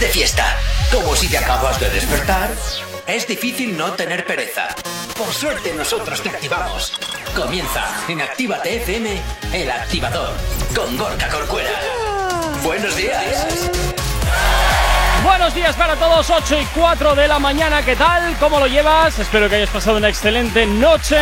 de fiesta. Como si te acabas de despertar, es difícil no tener pereza. Por suerte nosotros te activamos. Comienza en Actívate FM, el activador, con Gorka Corcuera. Buenos días. Buenos días para todos, 8 y 4 de la mañana, ¿qué tal? ¿Cómo lo llevas? Espero que hayas pasado una excelente noche.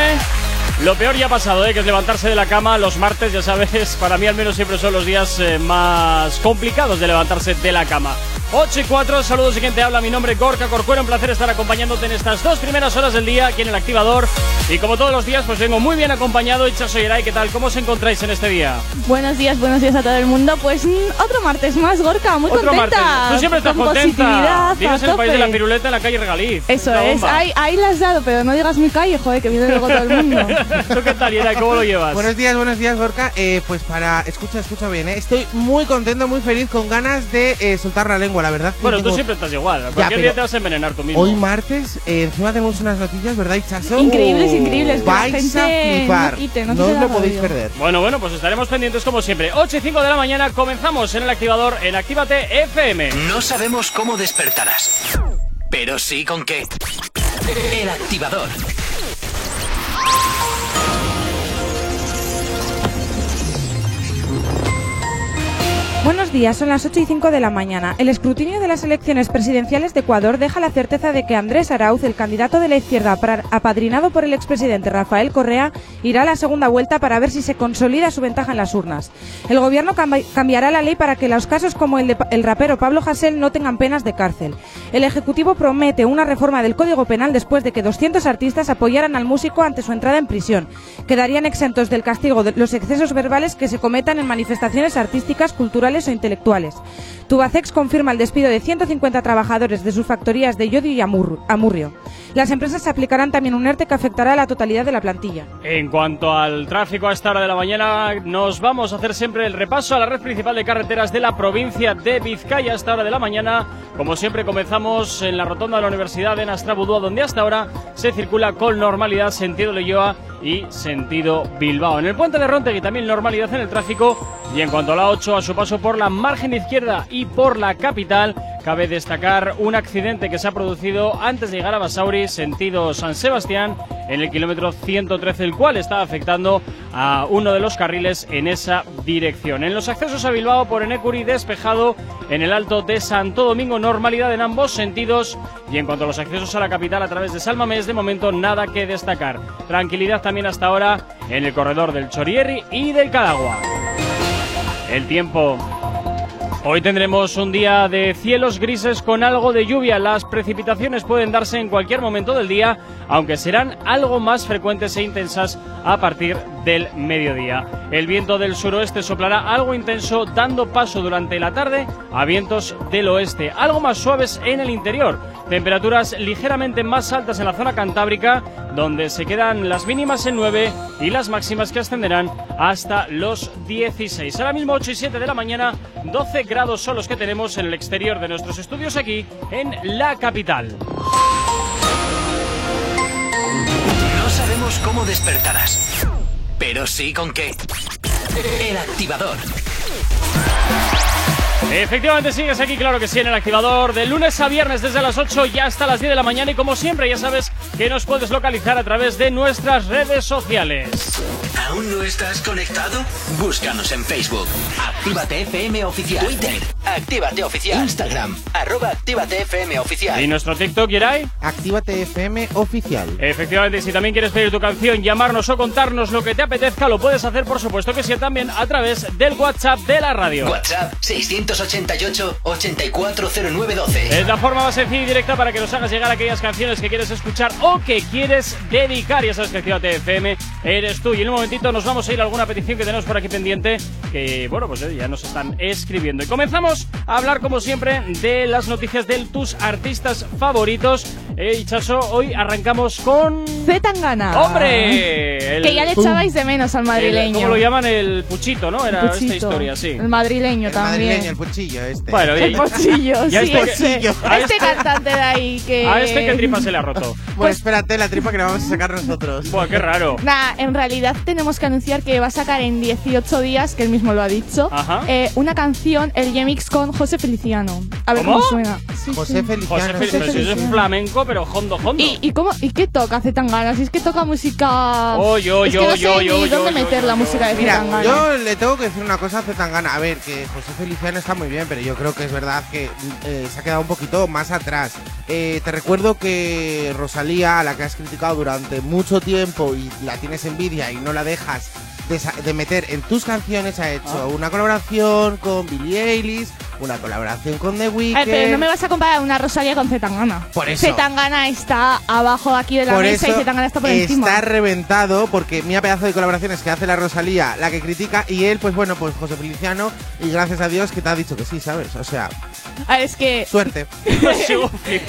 Lo peor ya ha pasado, ¿eh? que es levantarse de la cama los martes, ya sabes, para mí al menos siempre son los días eh, más complicados de levantarse de la cama. 8 y 4, saludos y quien te habla, mi nombre es Gorka Corcuero, un placer estar acompañándote en estas dos primeras horas del día aquí en el activador. Y como todos los días, pues vengo muy bien acompañado. Icha Soyeray, ¿qué tal? ¿Cómo os encontráis en este día? Buenos días, buenos días a todo el mundo. Pues mm, otro martes más, Gorka, muy Otro contenta. martes. Tú siempre estás Con contenta. en el país de la piruleta en la calle Regaliz. Eso es, ahí, ahí la has dado, pero no digas mi calle, joder, que viene luego todo el mundo. ¿Tú qué tal, Yeray? ¿Cómo lo llevas? Buenos días, buenos días, Gorka. Eh, pues para. Escucha, escucha bien, ¿eh? Estoy muy contento, muy feliz, con ganas de eh, soltar la lengua, la verdad. que Bueno, tú siempre estás igual. Cualquier pero día te vas a envenenar tú mismo. Hoy martes, eh, encima tenemos unas noticias, ¿verdad, Ichazo? Increíbles, increíbles. Vais a flipar. no quite, no no se os da lo podéis perder. Bueno, bueno, pues estaremos pendientes como siempre. 8 y 5 de la mañana comenzamos en el activador en Actívate FM. No sabemos cómo despertarás, pero sí con qué. El activador. Buenos días, son las 8 y 5 de la mañana. El escrutinio de las elecciones presidenciales de Ecuador deja la certeza de que Andrés Arauz, el candidato de la izquierda apadrinado por el expresidente Rafael Correa, irá a la segunda vuelta para ver si se consolida su ventaja en las urnas. El gobierno cambi- cambiará la ley para que los casos como el de rapero Pablo Hasél no tengan penas de cárcel. El Ejecutivo promete una reforma del Código Penal después de que 200 artistas apoyaran al músico ante su entrada en prisión. Quedarían exentos del castigo de los excesos verbales que se cometan en manifestaciones artísticas, culturales o intelectuales. Tubacex confirma el despido de 150 trabajadores de sus factorías de Llodio y Amur- Amurrio. Las empresas aplicarán también un ERTE que afectará a la totalidad de la plantilla. En cuanto al tráfico a esta hora de la mañana, nos vamos a hacer siempre el repaso a la red principal de carreteras de la provincia de Vizcaya a esta hora de la mañana. Como siempre comenzamos en la rotonda de la Universidad de Nastrabudúa, donde hasta ahora se circula con normalidad sentido Leyoa y sentido Bilbao. En el puente de Rontegui también normalidad en el tráfico y en cuanto a la 8 a su paso por la margen izquierda y por la capital, cabe destacar un accidente que se ha producido antes de llegar a Basauri, sentido San Sebastián, en el kilómetro 113, el cual está afectando a uno de los carriles en esa dirección. En los accesos a Bilbao por Enecuri despejado, en el alto de Santo Domingo normalidad en ambos sentidos y en cuanto a los accesos a la capital a través de Salmamés, de momento nada que destacar. Tranquilidad también hasta ahora en el corredor del Chorierri y del Cadagua. El tiempo. Hoy tendremos un día de cielos grises con algo de lluvia. Las precipitaciones pueden darse en cualquier momento del día, aunque serán algo más frecuentes e intensas a partir del mediodía. El viento del suroeste soplará algo intenso, dando paso durante la tarde a vientos del oeste, algo más suaves en el interior. Temperaturas ligeramente más altas en la zona cantábrica, donde se quedan las mínimas en 9 y las máximas que ascenderán hasta los 16. Ahora mismo 8 y 7 de la mañana, 12 grados son los que tenemos en el exterior de nuestros estudios aquí en la capital. No sabemos cómo despertarás, pero sí con qué. El activador. Efectivamente sigues aquí, claro que sí, en el activador de lunes a viernes desde las 8 y hasta las 10 de la mañana y como siempre ya sabes que nos puedes localizar a través de nuestras redes sociales. ¿Aún no estás conectado? Búscanos en Facebook. Actívate FM Oficial. Twitter. Actívate Oficial. Instagram. Arroba Actívate FM Oficial. ¿Y nuestro TikTok, Yeray? Actívate FM oficial. Efectivamente, si también quieres pedir tu canción, llamarnos o contarnos lo que te apetezca, lo puedes hacer, por supuesto que sí, también a través del WhatsApp de la radio. WhatsApp 688-840912. Es la forma más sencilla y directa para que nos hagas llegar aquellas canciones que quieres escuchar o que quieres dedicar. Ya sabes que Actívate FM eres tú. Y en un momentito nos vamos a ir a alguna petición que tenemos por aquí pendiente, que bueno, pues eh, ya nos están escribiendo. Y comenzamos a hablar, como siempre, de las noticias de tus artistas favoritos. Eh, Chaso, hoy arrancamos con... Z Tangana. ¡Hombre! El- Que ya le echabais de menos al el- madrileño. ¿Cómo lo llaman? El puchito, ¿no? Era El esta historia, sí. El madrileño El también. madrileño, el puchillo este. Bueno, El y- Ya sí, este que- este, a este este- cantante de ahí que... A este que tripa se le ha roto. Bueno, espérate la tripa que la vamos a sacar nosotros. Buah, qué raro. Nah, en realidad tenemos que anunciar que va a sacar en 18 días, que él mismo lo ha dicho, eh, una canción, el remix con José Feliciano. A ver ¿Cómo? cómo suena. Sí, José sí. Feliciano. José Felipe, pero si es flamenco, pero hondo, hondo. ¿Y, y, cómo, ¿Y qué toca Zetangana? Si es que toca música... Oh, yo, es yo, que no yo, sé yo, ni yo, dónde yo, meter yo, la yo. música de Mira, Zetangana. yo le tengo que decir una cosa a Zetangana. A ver, que José Feliciano está muy bien, pero yo creo que es verdad que eh, se ha quedado un poquito más atrás. Eh, te recuerdo que Rosalía, a la que has criticado durante mucho tiempo y la tienes envidia y no la dejas podcast. De, meter en tus canciones, ha hecho Ah. una colaboración con Billie Eilish, una colaboración con The Weeknd. pero no me vas a comparar una Rosalía con Zetangana. Por eso. Zetangana está abajo aquí de la Por mesa y Zetangana está por está encima. reventado porque mira pedazo de colaboraciones que hace la Rosalía, la que critica, y él, pues bueno, pues José Feliciano, y gracias a Dios que te ha dicho que sí, ¿sabes? O sea, A ver, es que... suerte.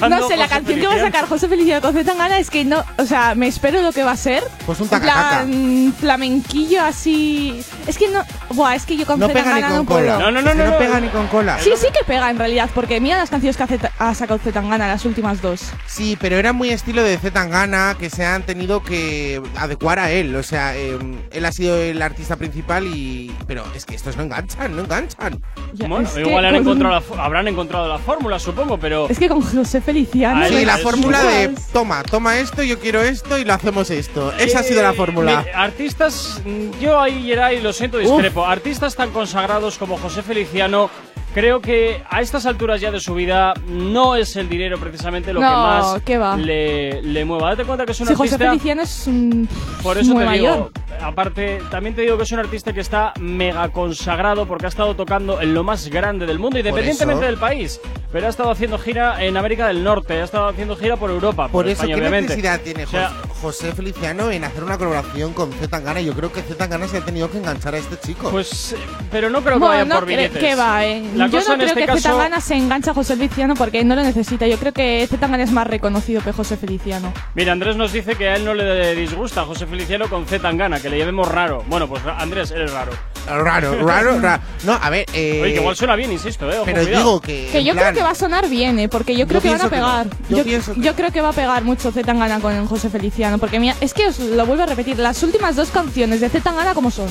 No sé, la José canción que va a sacar José Feliciano con Zetangana es que no, o sea, me espero lo que va a ser. Pues un taca-taca. plan, flamenquillo así. Es que no, buah, es que yo con No pega ni con cola. No, no, no, Es que no, no. pega ni con cola. Sí, sí que pega en realidad, porque mira las canciones que ha sacado Zetangana, las últimas dos. Sí, pero era muy estilo de Z Tangana que se han tenido que adecuar a él. O sea, eh, él ha sido el artista principal y. Pero es que estos no enganchan, no enganchan. Ya, Bueno, es que igual han con- encontrado la fo- habrán encontrado la fórmula, supongo, pero... Es que con José Feliciano. Ahí Sí, la es fórmula igual. de toma, toma esto, yo quiero esto y lo hacemos esto. Esa ha sido la fórmula. artistas, mm, yo ahí, Geray, lo siento, discrepo. Artistas tan consagrados como José Feliciano, creo que a estas alturas ya de su vida no es el dinero precisamente lo No, que más. Le, le mueva. Date cuenta que es un Si José artista. Feliciano es un. Por eso muy te mayor. digo, aparte, también te digo que es un artista que está mega consagrado porque ha estado tocando en lo más grande del mundo, independientemente del país. Pero ha estado haciendo gira en América del Norte, ha estado haciendo gira por Europa, por, Por eso, España, ¿qué obviamente. necesidad tiene O sea, Jos- José Feliciano en hacer una colaboración con Z Tangana? Yo creo que Z Tangana se ha tenido que enganchar a este chico. Pues, eh, pero no creo que Bueno, vayan no por billetes. que va, eh. La Yo cosa no en creo este que caso, Zetangana se engancha a José Feliciano porque no lo necesita. Yo creo que Zetangana es más reconocido que José Feliciano. mira, Andrés nos dice que a él no le disgusta José Feliciano con Z Tangana, que le llevemos raro. Bueno, pues Andrés, eres raro. Raro, raro, raro. No, a ver. Eh, Oye, que igual suena bien, insisto, eh. Ojo, pero cuidado. digo que. Que yo plan, creo que va a sonar bien, ¿eh? Porque yo creo que van a no. pegar. Yo Yo, pienso que- yo creo que va a pegar mucho Zetangana con José Feliciano. Porque mira, es que os lo vuelvo a repetir, las últimas dos canciones de Zetangana, ¿cómo son?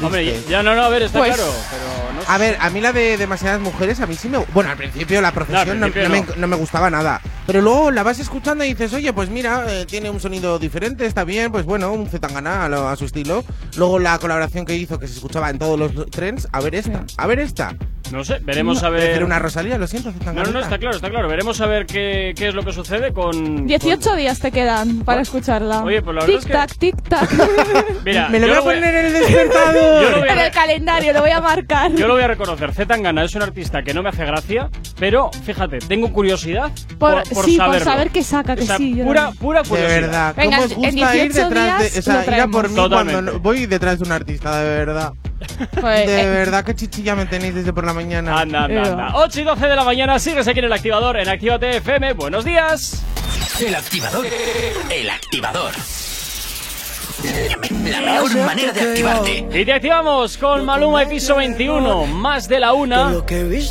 Hombre, ya no, no, a ver, está Pues- claro. Pero no. A ver, a mí la de demasiadas mujeres, a mí sí me. Bueno, al principio la profesión No, no, al principio no no. me, no me gustaba nada. Pero luego la vas escuchando y dices, oye, pues mira, eh, tiene un sonido diferente, está bien, pues bueno, un Zetangana a, a su estilo. Luego la colaboración que hizo, que se escuchaba en todos los trends, a ver esta, a ver esta. No sé, veremos a Voy a ver. una Rosalía, lo siento, No, Zetangana. no, no, está claro, está claro. Veremos a ver qué, qué es lo que sucede con. 18 con- días te quedan para escucharla. Oye, pues la verdad es que- Tic-tac, tic-tac. Mira, Me lo voy a poner en el despertador. Yo lo voy a en el calendario, lo voy a marcar. Yo lo voy a reconocer, Zetangana es un artista que no me hace gracia, pero fíjate, tengo curiosidad por, Por- por sí, por saberlo. saber qué saca, que O sea, sí, yo pura, pura De curiosidad. verdad, Venga, ¿cómo os en gusta ir 18 detrás días de. O sea, ir a por mí Totalmente. cuando no- voy detrás de un artista, de verdad. Joder, De eh, verdad, qué chichilla me tenéis desde por la mañana. Anda, anda, anda. 8 y 12 de la mañana, sigues aquí en el activador, en Actívate FM. Buenos días. El activador. El activador. La mejor manera de activarte. Y te activamos con Maluma y Piso 21, más de la una.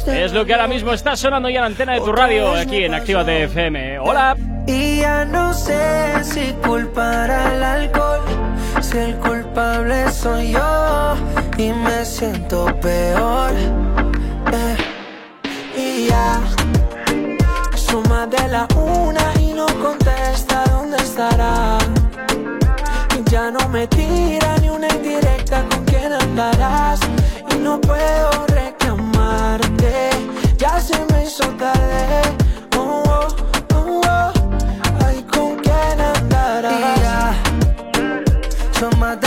Es lo que ahora mismo está sonando ya en la antena de tu radio, aquí en Actívate FM. Hola. Y ya no sé si culpar al alcohol, si el culpable soy yo y me siento peor. Eh, Y ya suma de la una y no contesta dónde estará. Ya no me tira ni una indirecta con quién andarás. Y no puedo reclamarte, ya se me hizo tarde. Oh, oh, oh, oh. Ay, con quién andarás. Y ya son más de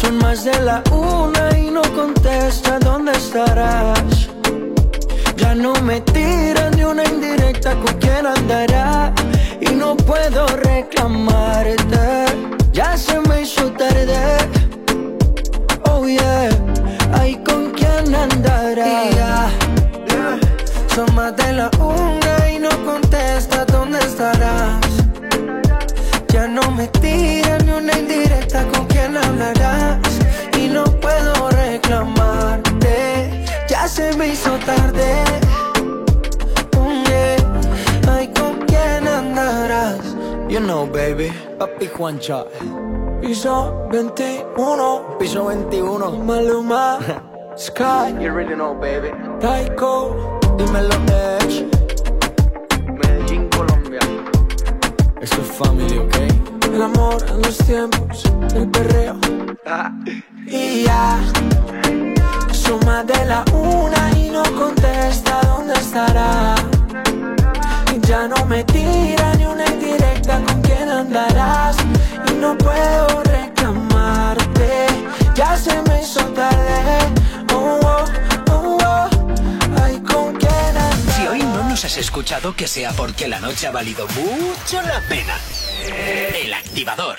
son más de la una y no contesta dónde estarás. Ya no me tiran ni una indirecta con quién andará. Y no puedo reclamarte. Ya se me hizo tarde. Oh yeah, ay con quién andará. Son más de la una me hizo tarde. Mm, yeah. Ay, ¿con quién andarás? You know, baby. Papi Juancha Piso 21 Piso 21 Maluma Sky You really know, baby. Taiko Dímelo, Edge Medellín, Colombia. Eso es family, ¿ok? El amor en los tiempos del perreo. Y ya, suma de la una y no contesta dónde estará. Y ya no me tira ni una indirecta con quién andarás. Y no puedo reclamarte, ya se me hizo tarde. Oh, oh, oh, oh. Ay, con quién andarás. Si hoy no nos has escuchado, que sea porque la noche ha valido mucho la pena. El activador.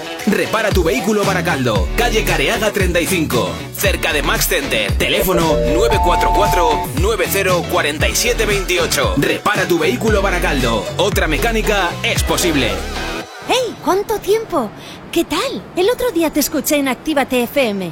Repara tu vehículo Baracaldo, calle Careaga 35, cerca de Max Center. Teléfono 944-904728. Repara tu vehículo Baracaldo. Otra mecánica es posible. ¡Hey! ¿Cuánto tiempo? ¿Qué tal? El otro día te escuché en Actívate FM.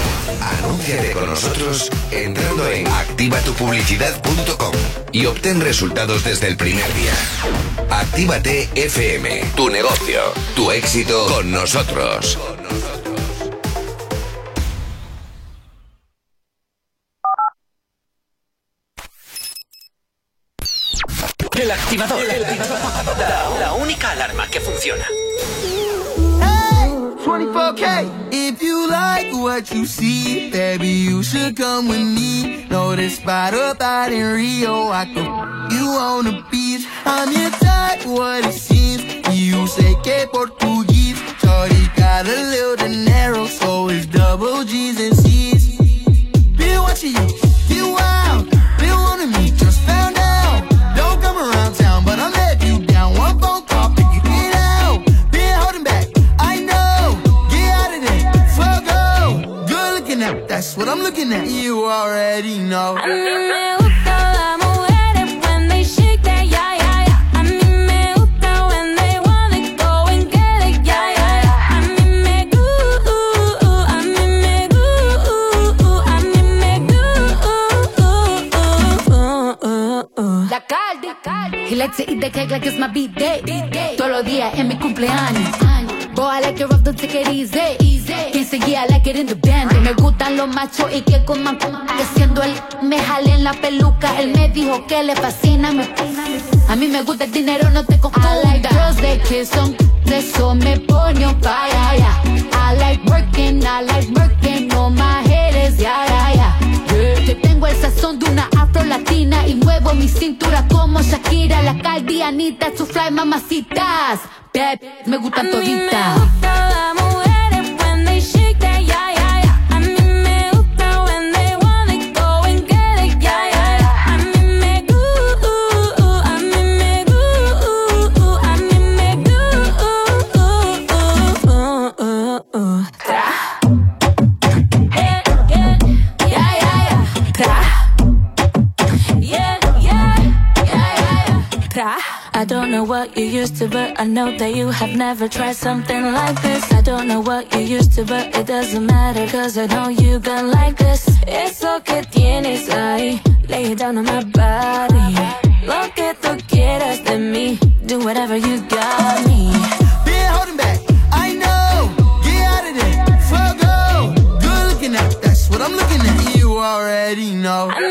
Anúnciate con nosotros entrando en activatupublicidad.com y obtén resultados desde el primer día. Actívate FM, tu negocio, tu éxito con nosotros. El activador. La, la única alarma que funciona. 24K. If you like what you see, baby, you should come with me. Know this spot up out in Rio. I can you on the beach. I'm your type, what it seems. You say que Portuguese. Shorty got a little dinero, so it's double G's and C's. Been watching you, get wild. Been wanting me, just found out. Don't come around town, but I'm letting that's what I'm looking at. You already know. A mí me gustan las mujeres when they shake that yeah yeah yeah. A mí me gusta when they wanna go and get it yeah yeah yeah. A mí me gusta, a mí me gusta, a mí me gusta. La Cardi, he likes to eat the cake like it's my b-day. Todos los días es mi cumpleaños. I like it rough, don't take it easy. Quien seguía, I like it in the band. Me gustan los machos y que coman que siendo él me jale en la peluca. Él me dijo que le fascina. Me, a mí me gusta el dinero, no te confundas. I like girls that kiss on, de eso me pone on fire. I like working, I like working on my head is yeah, tengo el sazón de una afro latina y muevo mi cintura como Shakira, la caldianita, su fly mamacitas. Bad, me gustan toditas. I don't know what you used to, but I know that you have never tried something like this. I don't know what you used to, but it doesn't matter, cause I know you been like this. Eso que tienes ahí, lay it down on my body. Lo que tú quieras de mí, do whatever you got me. Been holding back, I know. Get out of there, go. Good looking at, that's what I'm looking at. You already know. A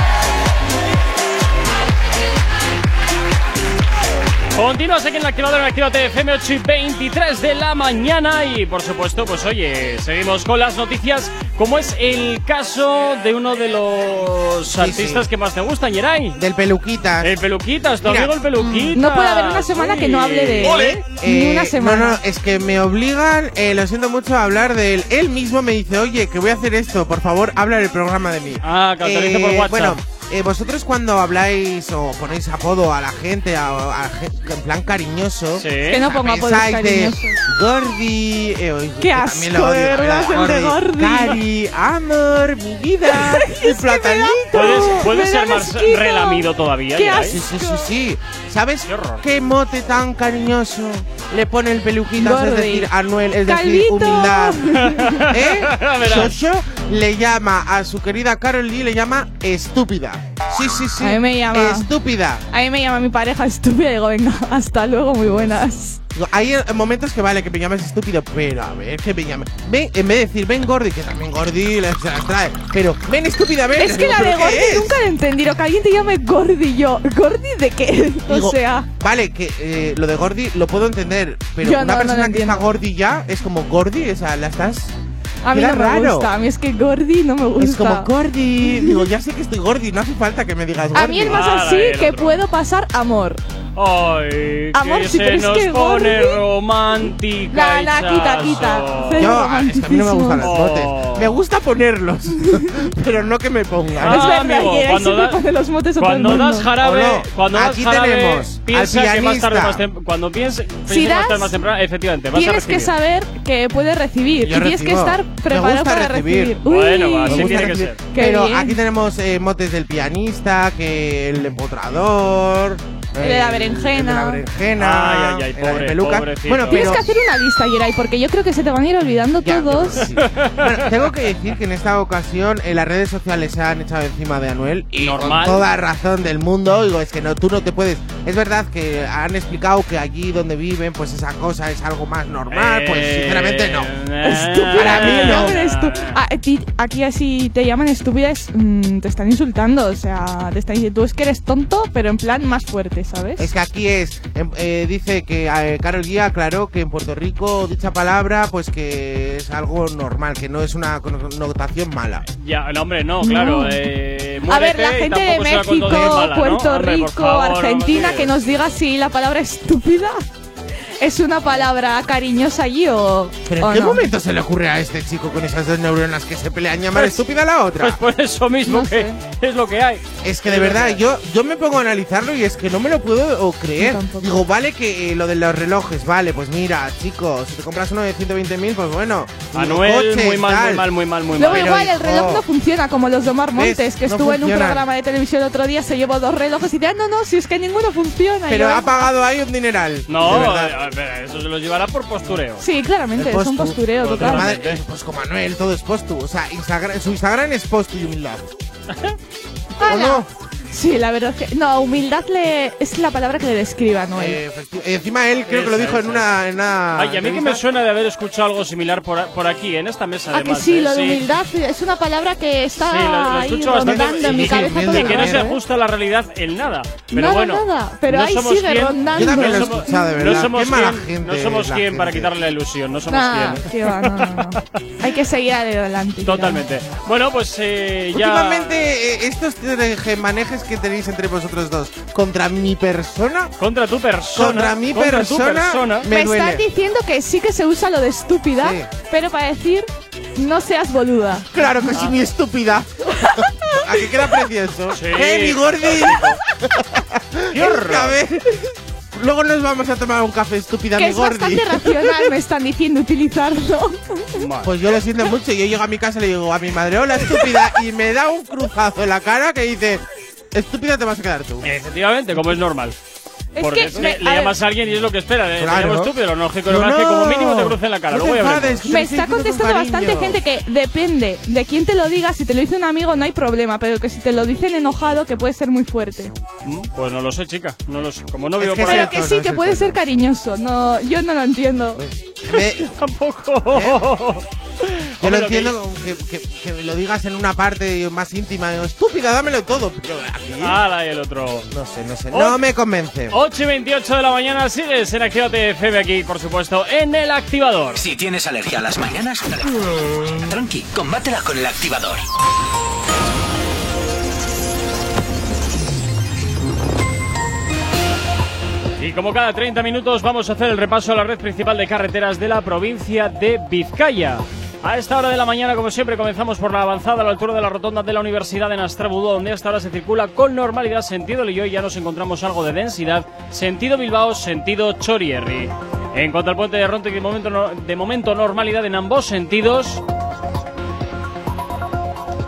Continúas aquí en el activador en Actívate FM 8 y 23 de la mañana y por supuesto, pues oye, seguimos con las noticias como es el caso de uno de los artistas que más te gustan, Yeray. Del Peluquitas. El Peluquitas, tu amigo el Peluquitas. No puede haber una semana que no hable de él. Ole. Ni una Eh, semana. No, no, es que me obligan, eh, lo siento mucho, a hablar de él. Él mismo me dice, oye, que voy a hacer esto, por favor, habla en el programa de mí. Ah, que por WhatsApp. Bueno, eh, vosotros cuando habláis o ponéis apodo a la gente, a, a en plan cariñoso, Sí. Que no pongo apodos cariñosos. Gordi, eh, oye, Qué que también lo asco, odio, verdad, el de Gordi. Cari, amor, mi vida, el platanito. ¿Puedes, puedes ser más relamido todavía? Qué Geray? Sí, sí, sí, sí. ¿Sabes Qué mote tan cariñoso le pone el peluquitas? Es Gordi. decir, Anuel, es decir, humildad. ¿Eh? Xoxo le llama a su querida Carol Lee, le llama estúpida. Sí, sí, sí. A mí me llama- Estúpida. A mí me llama mi pareja estúpida y digo, venga, hasta luego, muy buenas. Hay eh, momentos que vale que me llames estúpido, pero a ver, que me llames. Ven, en vez de decir ven Gordi, que también Gordi se las trae. Pero ven estúpida, ven. Es que Digo, la de ¿pero qué Gordi es? nunca la he entendido. Que alguien te llame Gordi yo. ¿Gordi de qué? o Digo, sea, Vale, que eh, lo de Gordi lo puedo entender, pero Yo una no, persona que está entiendo. Gordi ya es como Gordi, o sea, la estás. a mí no me raro. gusta. A mí es que Gordi no me gusta. Es como Gordi. Digo, ya sé que estoy Gordi, no hace falta que me digas Gordi. A mí es más así que otro. puedo pasar amor. Ay, Amor, que sí, se pero es nos que pone Gordi- romántica. Nah, nah, quita, quita. Yo, ah, es que a mí no me gustan los Oh. botes. Me gusta ponerlos, pero no que me pongan. Ah, es verdad, amigo, que cuando da- pone los motes a Cuando das jarabe, no. cuando das Aquí jarabe, tenemos al piensa que más pianista. tarde más cuando pienses, Si que más das, tarde más temprano, efectivamente, vas a Tienes que recibir. saber que puedes recibir Yo y tienes que recibo. estar Me preparado para recibir. recibir. Uy. Bueno, así tiene que recibir. ser. Qué Pero bien. aquí tenemos eh, motes del pianista, que el empotrador. El de la berenjena. El de la berenjena. Ay, ay, ay, el de peluca. pobrecito. Bueno, Tienes pero. que hacer una lista, Yeray, porque yo creo que se te van a ir olvidando Ya, todos. sí. Bueno, tengo que decir que en esta ocasión en las redes sociales se han echado encima de Anuel y Normal. con toda razón del mundo. Digo, es que no, tú no te puedes. Es verdad que han explicado que allí donde viven, pues esa cosa es algo más normal. Pues Eh, sinceramente no. Estúpida, Para mí te no. Ah, aquí así te llaman estúpida, es, mm, te están insultando. O sea, te están diciendo, tú es que eres tonto, pero en plan más fuerte, ¿sabes? Es que aquí es, em, eh, dice que eh, Carol Guía aclaró que en Puerto Rico dicha palabra pues que es algo normal, que no es una connotación mala. Ya, no, hombre, no, claro. No. Eh, A ver, la gente de México. Puerto Hombre, Rico, favor, Argentina, que nos diga si la palabra estúpida es una palabra cariñosa allí o. Pero ¿en qué no. momento se le ocurre a este chico con esas dos neuronas que se pelean llamar estúpida a la otra? Pues por eso mismo No que sé. es lo que hay. Es que de verdad, yo, yo me pongo a analizarlo y es que no me lo puedo o creer. Digo, vale que eh, lo de los relojes, vale, pues mira, chicos, si te compras uno de 120.000, pues bueno. Manuel, coches, muy mal, tal. muy mal, muy mal, muy Luego mal. Pero, igual el reloj no funciona como los de Omar Montes, ¿ves? que No estuvo en un programa de televisión el otro día, se llevó dos relojes y decía, no, no, si es que ninguno funciona. Pero yo, ha pagado ahí un dineral. de No, verdad. a ver, eso se lo llevará por postureo. Sí, claramente, es un postu. postureo Pues total. madre- Madre, pues como Manuel, todo es postu. O sea, Instagram, su Instagram es postu y humildad. ¿O no? Sí, la verdad es que. No, humildad le, es la palabra que le describe a Noel. Eh, efecti- encima él creo que lo Esa, dijo en esa, una, en una Ay, a mí que me entrevista. suena de haber escuchado algo similar por, a- por aquí, en esta mesa. Ah, que además, sí, ¿eh? lo de humildad es una palabra que está Sí, lo- lo ahí escucho bastante rondando en mi cabeza y- todo el que no se rato, ¿eh? ajusta a la realidad en nada. Pero nada, bueno, nada. Pero no ahí somos sigue quien- rondando. Yo también lo he No somos- escuchado, de no verdad. somos Qué mala quien- gente No somos es la quien para gente. quitarle la ilusión, no somos Nah, quien. qué va, no, no, no. Hay que seguir adelante. Totalmente. Bueno, pues eh, ya. Últimamente, eh, estos manejes que tenéis entre vosotros dos contra mi persona, Contra tu persona. contra mi contra tu persona, persona. me Me duele. estás diciendo que sí que se usa lo de estúpida, Sí. pero para decir no seas boluda. Claro que sí, mi estúpida. ¿A qué queda precioso? Sí. ¡Eh, mi gordi! ¡Qué Luego nos vamos a tomar un café estúpida, Que mi es gordi. bastante racional, me están diciendo utilizarlo. Pues yo lo siento mucho. Yo llego a mi casa y le digo a mi madre, hola estúpida, y me da un cruzazo en la cara que dice, estúpida te vas a quedar tú. Efectivamente, como es normal. Es Porque que es me- le a llamas a alguien y es lo que espera. Le Claro. estúpido, lo lógico No, es que como no. mínimo te cruce en la cara. No te Me está contestando bastante gente que depende de quién te lo diga. Si te lo dice un amigo no hay problema, pero que si te lo dicen enojado que puede ser muy fuerte. Mm, Pues no lo sé, chica. No lo sé. Como no Es vivo que por Pero ahí. sí. que no sí, es que puede ser cariñoso. No, yo no lo entiendo. Me- Tampoco. yo Hombre, lo que- entiendo que, que, que me lo digas en una parte más íntima. estúpida, dámelo todo. Pero aquí, Ala, y el otro. no sé, no sé. Oh. No me convence. 8 y 28 de la mañana sigues en Actívate FM aquí, por supuesto, en el activador. Si tienes alergia a las mañanas, tranqui, combátela con el activador. Y como cada 30 minutos vamos a hacer el repaso a la red principal de carreteras de la provincia de Vizcaya. A esta hora de la mañana, como siempre, comenzamos por la avanzada a la altura de la rotonda de la Universidad de Nastrabudó, donde hasta ahora se circula con normalidad sentido Lillo y ya nos encontramos algo de densidad, sentido Bilbao, sentido Chorierri. En cuanto al puente de Ronte, de momento, de momento normalidad en ambos sentidos.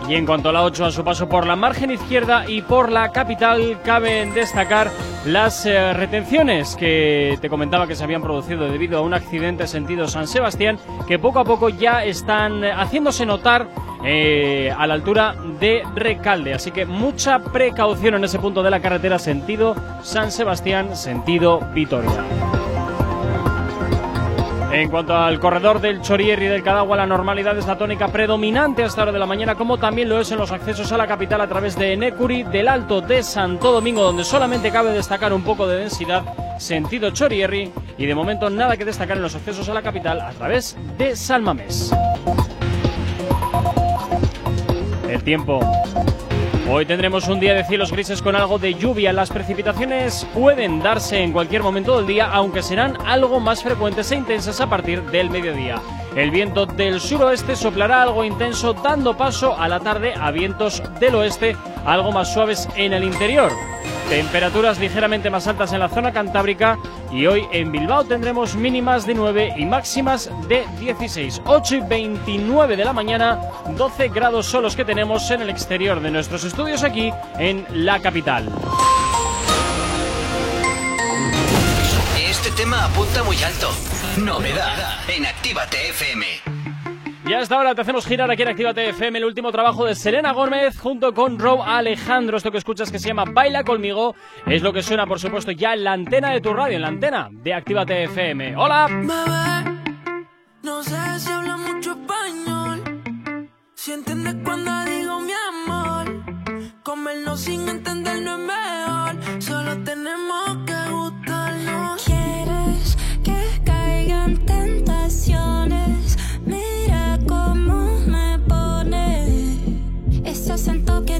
Y en cuanto a la 8, a su paso por la margen izquierda y por la capital, cabe destacar las eh, retenciones que te comentaba que se habían producido debido a un accidente sentido San Sebastián, que poco a poco ya están haciéndose notar eh, a la altura de Recalde. Así que mucha precaución en ese punto de la carretera sentido San Sebastián, sentido Vitoria. En cuanto al corredor del Chorier y del Cadagua, la normalidad es la tónica predominante hasta hora de la mañana, como también lo es en los accesos a la capital a través de Necuri, del Alto de Santo Domingo, donde solamente cabe destacar un poco de densidad sentido Chorierri y de momento nada que destacar en los accesos a la capital a través de Salmamés. El tiempo. Hoy tendremos un día de cielos grises con algo de lluvia. Las precipitaciones pueden darse en cualquier momento del día, aunque serán algo más frecuentes e intensas a partir del mediodía. El viento del suroeste soplará algo intenso, dando paso a la tarde a vientos del oeste algo más suaves en el interior. Temperaturas ligeramente más altas en la zona cantábrica y hoy en Bilbao tendremos mínimas de 9 y máximas de 16. 8 y 29 de la mañana, 12 grados son los que tenemos en el exterior de nuestros estudios aquí en la capital. Este tema apunta muy alto. Novedad en Actívate FM. Y hasta ahora te hacemos girar aquí en Actívate FM el último trabajo de Selena Gómez junto con Rob Alejandro. Esto que escuchas que se llama Baila conmigo es lo que suena, por supuesto, ya en la antena de tu radio, en la antena de Actívate FM. ¡Hola! no sé si habla mucho español. Si entiendes cuando digo mi amor. Comerlo sin entender no es mejor. Solo tenemos que gustarnos. Ese acento que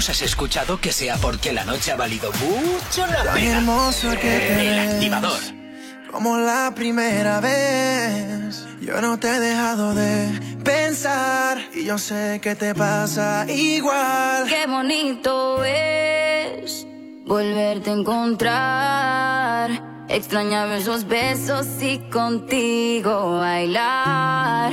nos has escuchado, que sea porque la noche ha valido mucho la Tan pena. hermosa que te El ves. activador. Como la primera vez, yo no te he dejado de pensar y yo sé que te pasa igual. Qué bonito es volverte a encontrar. Extrañaba esos besos y contigo bailar.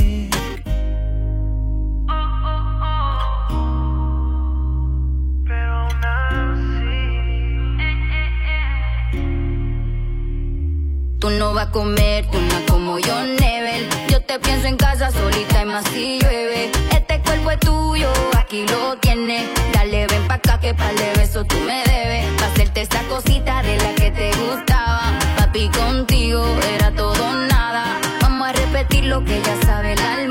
Tú no vas a comer, tú no como yo, Nebel. Yo te pienso en casa solita y más si llueve. Este cuerpo es tuyo, aquí lo tienes. Dale, ven pa' acá que pa'l de beso tú me debes. Pa' hacerte esa cosita de la que te gustaba. Papi, contigo era todo nada. Vamos a repetir lo que ya sabe la almohada.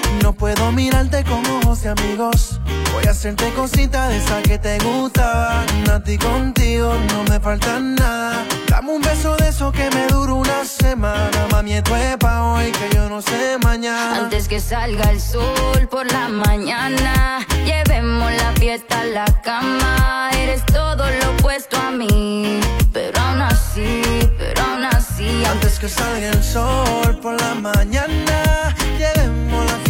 no puedo mirarte con ojos de amigos. Voy a hacerte cosita de esa que te gustaban. A ti contigo no me falta nada. Dame un beso de eso que me dura una semana. Mami, esto es pa' hoy que yo no sé mañana. Antes que salga el sol por la mañana, llevemos la fiesta a la cama. Eres todo lo opuesto a mí, pero aún así, pero aún así. Antes que salga el sol por la mañana, llevemos la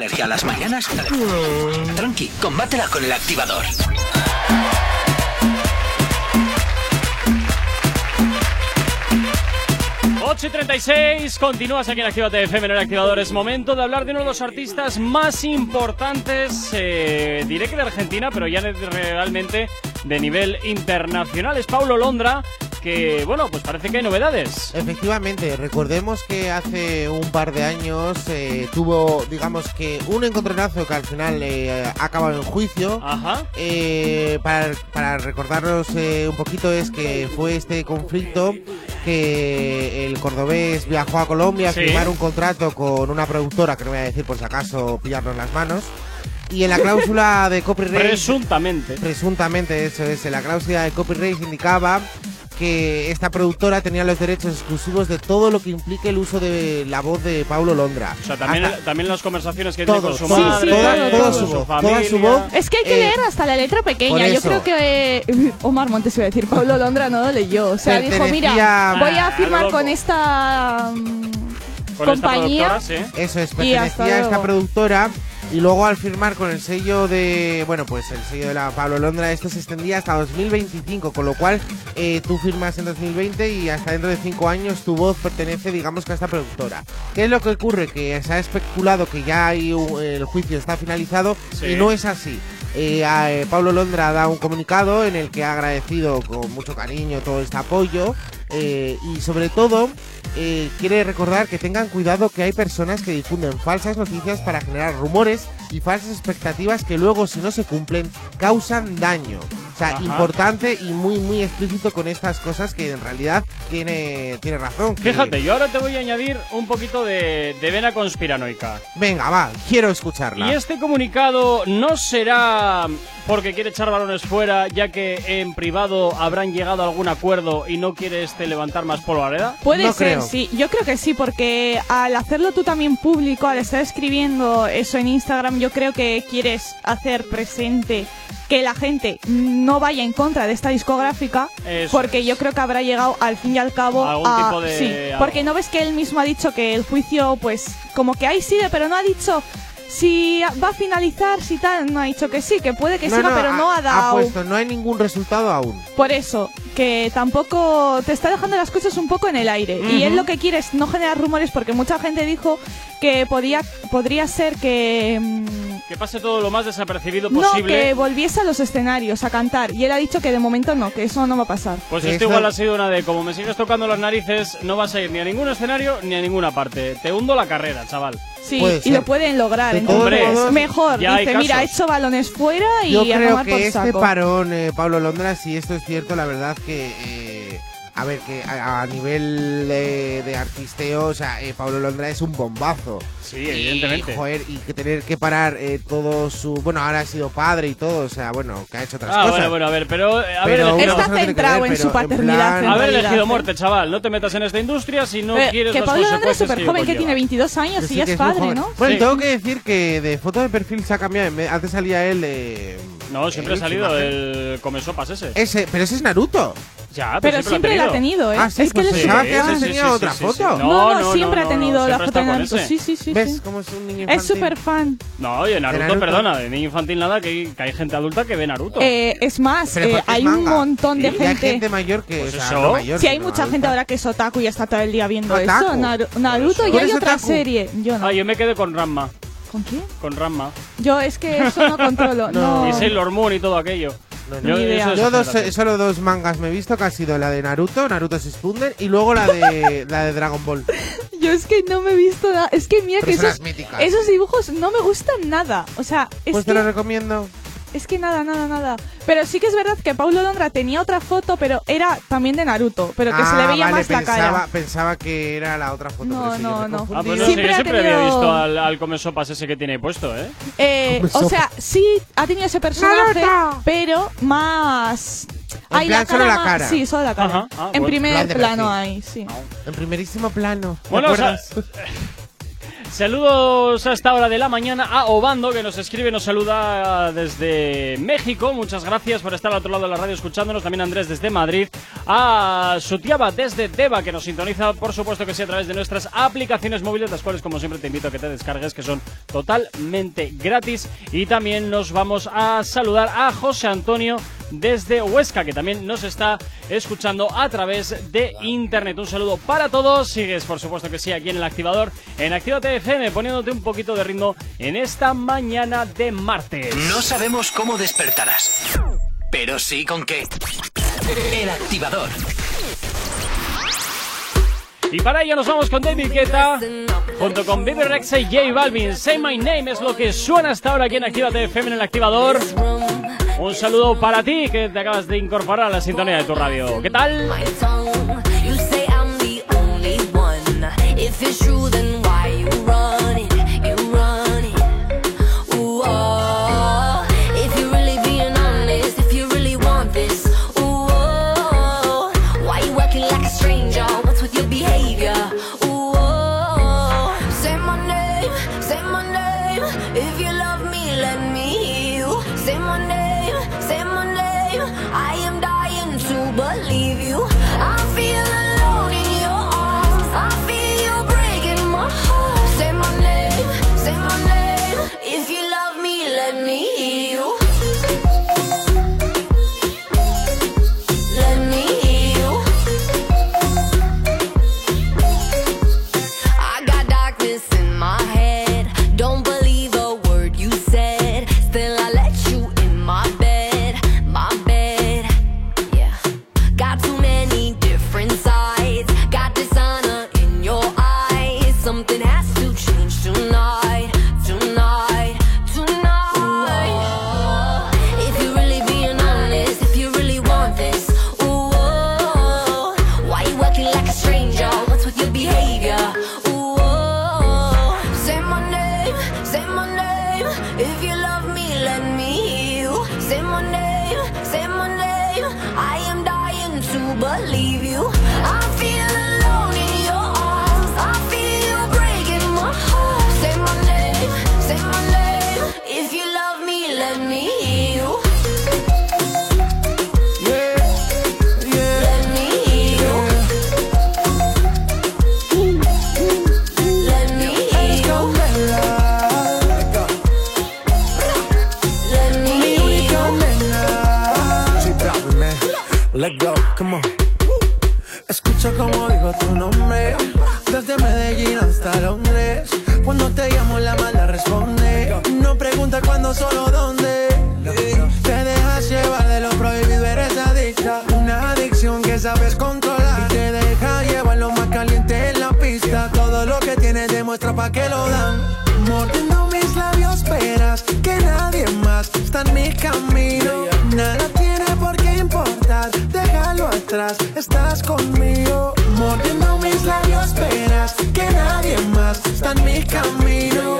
¿Alergia a las mañanas? Tranqui, combátela con el activador. Y 36, continúas aquí en Actívate FM en el activador. Es momento de hablar de uno de los artistas más importantes, eh, diré que de Argentina, pero ya realmente de nivel internacional. Es Paulo Londra, que, bueno, pues parece que hay novedades. Efectivamente, recordemos que hace un par de años eh, tuvo, digamos que, un encontronazo que al final eh, ha acabado en juicio. Ajá. Eh, para, para recordarnos eh, un poquito es que fue este conflicto que el cordobés viajó a Colombia a Sí. firmar un contrato con una productora, que no voy a decir por si acaso pillarnos las manos. Y en la cláusula de copyright... Presuntamente. Presuntamente, eso es. En la cláusula de copyright indicaba que esta productora tenía los derechos exclusivos de todo lo que implique el uso de la voz de Paulo Londra. O sea, también, Hasta- también las conversaciones que Todo, tiene con su todo, madre, toda- con toda su, su voz, toda su voz. Es que hay que Eh, leer hasta la letra pequeña. Yo creo que eh, Omar Montes iba a decir, Pablo Londra no lo leyó. O sea, dijo, mira, voy a firmar con esta mm, Con esta compañía. productora, sí. Eso es, pertenecía a esta productora y luego al firmar con el sello de, bueno, pues el sello de la Pablo Londra, esto se extendía hasta 2025, con lo cual eh, tú firmas en 2020 y hasta dentro de 5 años tu voz pertenece, digamos, que a esta productora. ¿Qué es lo que ocurre? Que se ha especulado que ya hay el juicio está finalizado Sí. y no es así. Eh, a- eh, Pablo Londra da un comunicado en el que ha agradecido con mucho cariño todo este apoyo eh, y sobre todo eh, quiere recordar que tengan cuidado que hay personas que difunden falsas noticias para generar rumores y falsas expectativas que luego si no se cumplen causan daño. Sea, Ajá. importante y muy, muy explícito con estas cosas que en realidad tiene, tiene razón. que- Fíjate, yo ahora te voy a añadir un poquito de, de vena conspiranoica. Venga, va, quiero escucharla. Y este comunicado no será porque quiere echar balones fuera, ya que en privado habrán llegado a algún acuerdo y no quiere este levantar más polvareda. Puede ser, sí. Yo creo que sí, porque al hacerlo tú también público, al estar escribiendo eso en Instagram, yo creo que quieres hacer presente que la gente no vaya en contra de esta discográfica, Eso porque yo creo que habrá llegado al fin y al cabo Algún a... tipo de sí, algo. porque no ves que él mismo ha dicho que el juicio, pues, como que ahí sigue, pero no ha dicho... Si va a finalizar, si tal, no ha dicho que sí, que puede que siga, pero no ha dado. puesto, no hay ningún resultado aún. Por eso, que tampoco te está dejando las cosas un poco en el aire. Y él lo que quiere es no generar rumores porque mucha gente dijo que podía, podría ser que... mm, Que pase todo lo más desapercibido No, posible. que volviese a los escenarios a cantar. Y él ha dicho que de momento no, que eso no va a pasar. Pues esto igual ha sido una de como me sigues tocando las narices, no vas a ir ni a ningún escenario ni a ninguna parte. Te hundo la carrera, chaval. Sí, y lo pueden lograr. Mejor. ya hay Dice, mira, he hecho balones fuera y Yo a creo tomar que por este saco. parón, eh, Pablo Londra, si esto es cierto, la verdad que... eh, a ver, que a, a nivel de, de artisteo, o sea, eh, Pablo Londra es un bombazo. Sí, evidentemente. Y, joder, y que tener que parar eh, todo su... Bueno, ahora ha sido padre y todo, o sea, bueno, que ha hecho otras Ah, cosas. bueno, bueno, a ver, pero eh, no tiene que centrado ver, en su paternidad, haber elegido muerte, chaval. No te metas en esta industria si no Eh, quieres que Pablo Londra es súper joven, que tiene conlleva. 22 años y sí, ya es padre. ¿no? Bueno, Sí. tengo que decir que de foto de perfil se ha cambiado. Antes salía él de... No, siempre ha salido imagen. el come sopas ese. Ese, pero ese es Naruto. Ya, Pero siempre la ha tenido, ¿eh? Ah, sí, es que pues él es pensaba que antes tenía otra foto. No, no, siempre ha tenido la foto de Naruto. Sí, sí, sí. ¿Ves sí. cómo es un niño Es infantil? súper fan. No, oye, Naruto, Naruto. perdona, de niño infantil nada, que, que hay gente adulta que ve Naruto. Eh, es más, Pero eh, es hay un montón de Sí, y hay gente. gente mayor que... Pues o sea, eso. mayor, Sí, hay mucha gente ahora que es otaku y está todo el día viendo eso. Naru- Naruto y ¿Tú hay otra serie. Yo no. Ah, yo me quedé con Ramma. ¿Con quién? Con Ramma. Yo es que eso no controlo. no. Y Sailor Moon y todo aquello. No, eso es Yo dos, eh, solo dos mangas me he visto, que ha sido la de Naruto, Naruto Shippuden, y luego la de la de Dragon Ball. Yo es que no me he visto nada. Es que mira Pero que esos, míticas. esos dibujos no me gustan nada. O sea, es Pues que, te lo recomiendo. Es que nada, nada, nada. Pero sí que es verdad que Paulo Londra tenía otra foto, pero era también de Naruto. Pero que se le Ah, veía vale, más la pensaba, cara. pensaba que era la otra foto. No, no, no. Ah, pues no Siempre yo ha siempre había tenido- visto al, al come sopas ese que tiene ahí puesto, ¿eh? Eh, o sea, sí ha tenido ese personaje, pero más. En plan, solo la más- cara. Sí, solo la cara. Ajá, ah, en bueno. primer plano ahí, sí. En primerísimo plano. ¿te Bueno, o sea? Saludos a esta hora de la mañana a Obando, que nos escribe, nos saluda desde México. Muchas gracias por estar al otro lado de la radio escuchándonos. También Andrés desde Madrid. A Sutiaba desde Deva, que nos sintoniza, por supuesto que sí, a través de nuestras aplicaciones móviles, las cuales, como siempre, te invito a que te descargues, que son totalmente gratis. Y también nos vamos a saludar a José Antonio desde Huesca, que también nos está escuchando a través de internet. Un saludo para todos. Sigues, por supuesto que sí, aquí en el activador, en Actívate FM, poniéndote un poquito de ritmo en esta mañana de martes. No sabemos cómo despertarás, pero sí con qué. El activador. Y para ello nos vamos con David Guetta, junto con Baby Rexa y J Balvin. Say My Name es lo que suena hasta ahora aquí en Actívate FM en el activador. Un saludo para ti que te acabas de incorporar a la sintonía de tu radio. ¿Qué tal? Estás conmigo. Mordiendo mis labios, esperas que nadie más está en mi camino.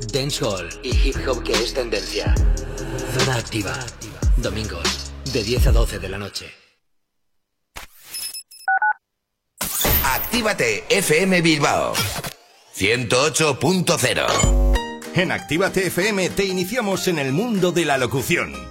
dancehall y hip hop que es tendencia. Zona activa. Domingos, de 10 a 12 de la noche. Actívate FM Bilbao 108.0 En Actívate FM te iniciamos en el mundo de la locución.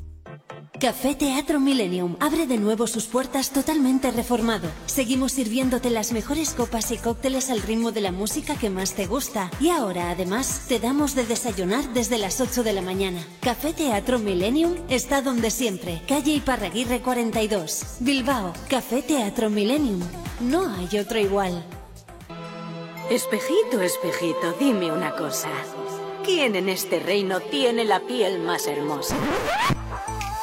Café Teatro Millennium abre de nuevo sus puertas totalmente reformado. Seguimos sirviéndote las mejores copas y cócteles al ritmo de la música que más te gusta. Y ahora, además, te damos de desayunar desde las 8 de la mañana. Café Teatro Millennium está donde siempre. Calle Iparraguirre 42. Bilbao. Café Teatro Millennium. No hay otro igual. Espejito, espejito, dime una cosa. ¿Quién en este reino tiene la piel más hermosa?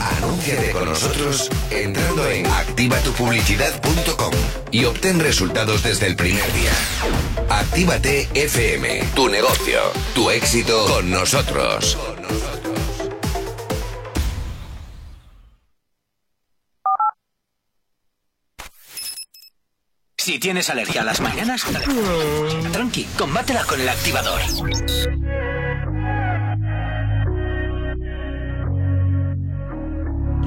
Anúnciate con nosotros entrando en activatupublicidad.com y obtén resultados desde el primer día. Actívate FM, tu negocio, tu éxito con nosotros. Si tienes alergia a las mañanas, tranqui, combátela con el activador.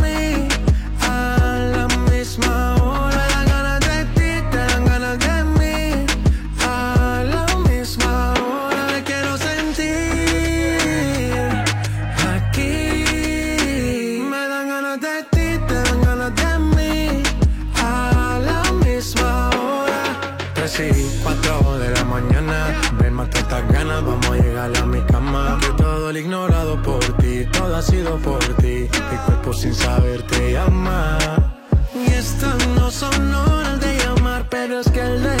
mí. Sido por ti. Mi cuerpo sin saber te llama. Y estas no son horas de llamar, pero es que el deseo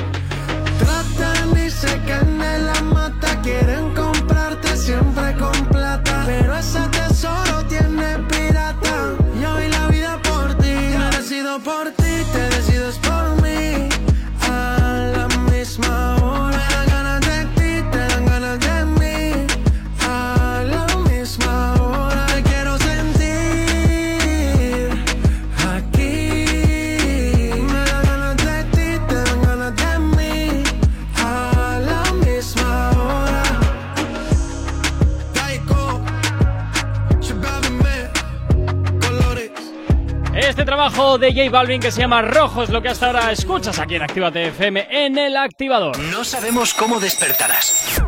De J Balvin que se llama Rojo es lo que hasta ahora escuchas aquí en Actívate FM en el activador. No sabemos cómo despertarás,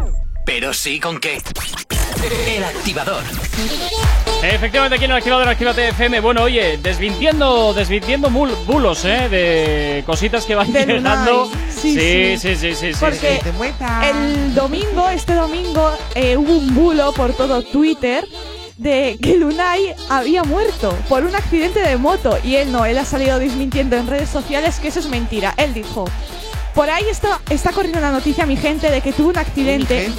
pero sí con qué. El activador. Efectivamente, aquí en el activador Actívate FM. Bueno, oye, desmintiendo, desmintiendo bulos, ¿eh? De cositas que van De llegando. Sí, sí, sí, sí, sí. Porque el domingo, este domingo, eh, hubo un bulo por todo Twitter de que Lunay había muerto por un accidente de moto. Y él no, él ha salido desmintiendo en redes sociales que eso es mentira. Él dijo. Por ahí está, está corriendo la noticia, mi gente, de que tuvo un accidente.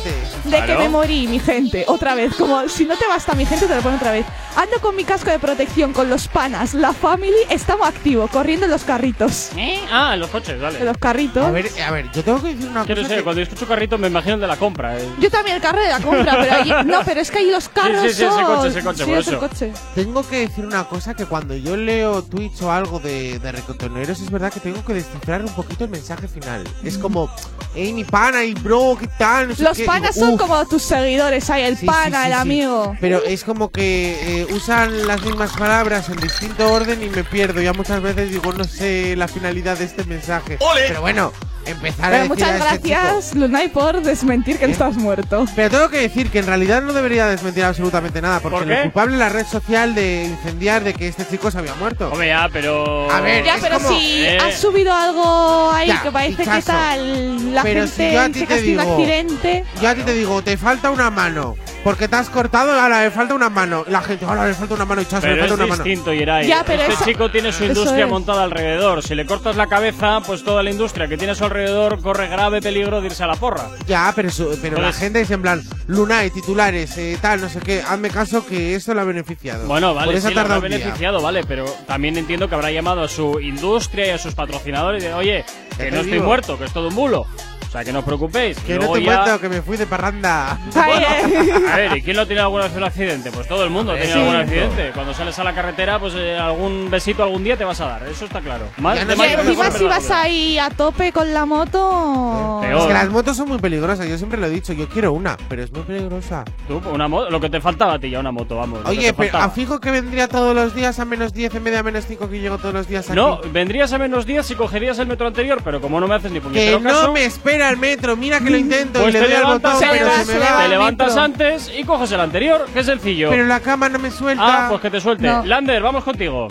De que me morí, mi gente. Otra vez. Como si no te basta, mi gente, te lo pongo otra vez. Ando con mi casco de protección, con los panas. La family estamos activos, corriendo en los carritos. Ah, en los coches, vale. En los carritos. A ver, a ver, yo tengo que decir una Quiero cosa. sé, que- cuando yo escucho carrito me imagino el de la compra. eh. Yo también el carro de la compra, pero allí, no, pero es que ahí los carros sí, sí, ese son- coche, ese coche, sí, por es el eso. coche. Tengo que decir una cosa que cuando yo leo tweets o algo de, de recotoneros es verdad que tengo que descifrar un poquito el mensaje final. Es como, hey mi pana y bro, ¿qué tal? No sé Los qué". panas Digo, son "Uf". como tus seguidores, hay el Sí, sí, pana, sí, el sí. amigo. Pero es como que eh, usan las mismas palabras en distinto orden y me pierdo. Ya muchas veces digo, no sé la finalidad de este mensaje. Pero bueno, empezar a Pero decir muchas a este chico- gracias, Lunay, por desmentir que no estás muerto. Pero tengo que decir que en realidad no debería desmentir absolutamente nada, porque ¿Por culpable es la red social de incendiar de que este chico se había muerto. Hombre, ya, pero. A ver, Ya, es pero como- si Eh. has subido algo ahí Ya, que parece que Picasso. tal, la Pero gente si yo a ti dice te digo- accidente. Yo a ti te digo, te falta una mano. Porque te has cortado, ahora le falta una mano. La gente, ahora le falta una mano y chazo, le falta una mano. distinto, Yeray. Ya, pero este eso- chico tiene su eso industria es. montada alrededor. Si le cortas la cabeza, pues toda la industria que tiene a su alrededor corre grave peligro de irse a la porra. Ya, pero, eso- pero la Entonces- gente es en plan, Lunay, titulares, eh, tal, no sé qué. Hazme caso que esto lo ha beneficiado. Bueno, vale, Por eso sí, ha lo habrá tardado un día. beneficiado, vale, pero también entiendo que habrá llamado a su industria y a sus patrocinadores y de, oye, que te no estoy digo. muerto, que es todo un bulo. Sea, que no os preocupéis. Que no te ya- cuento que me fui de parranda. A ver, ¿y quién no ha tenido alguna vez un accidente? Pues todo el mundo ha tenido Sí. algún accidente. Cuando sales a la carretera, pues eh, algún besito algún día te vas a dar, eso está claro. Más, Ya no de Y más sé, que encima mejor, si vas ahí a tope con la moto. Peor. Es que las motos son muy peligrosas, yo siempre lo he dicho, yo quiero una, pero es muy peligrosa. Tú, una moto, lo que te faltaba a ti ya, una moto, vamos. lo que Oye, te pero faltaba. a fijo que vendría todos los días a menos 10 en vez de a menos 5 que llego todos los días aquí. No, vendrías a menos días si cogerías el metro anterior, pero como no me haces ni que puñetero no caso, me espera el metro, mira que lo intento pues y le te doy al levantas, botón, se pero se me va. te al levantas antes y coges el anterior, qué sencillo. Pero la cama no me suelta. Ah, pues que te suelte. No. Lander, vamos contigo.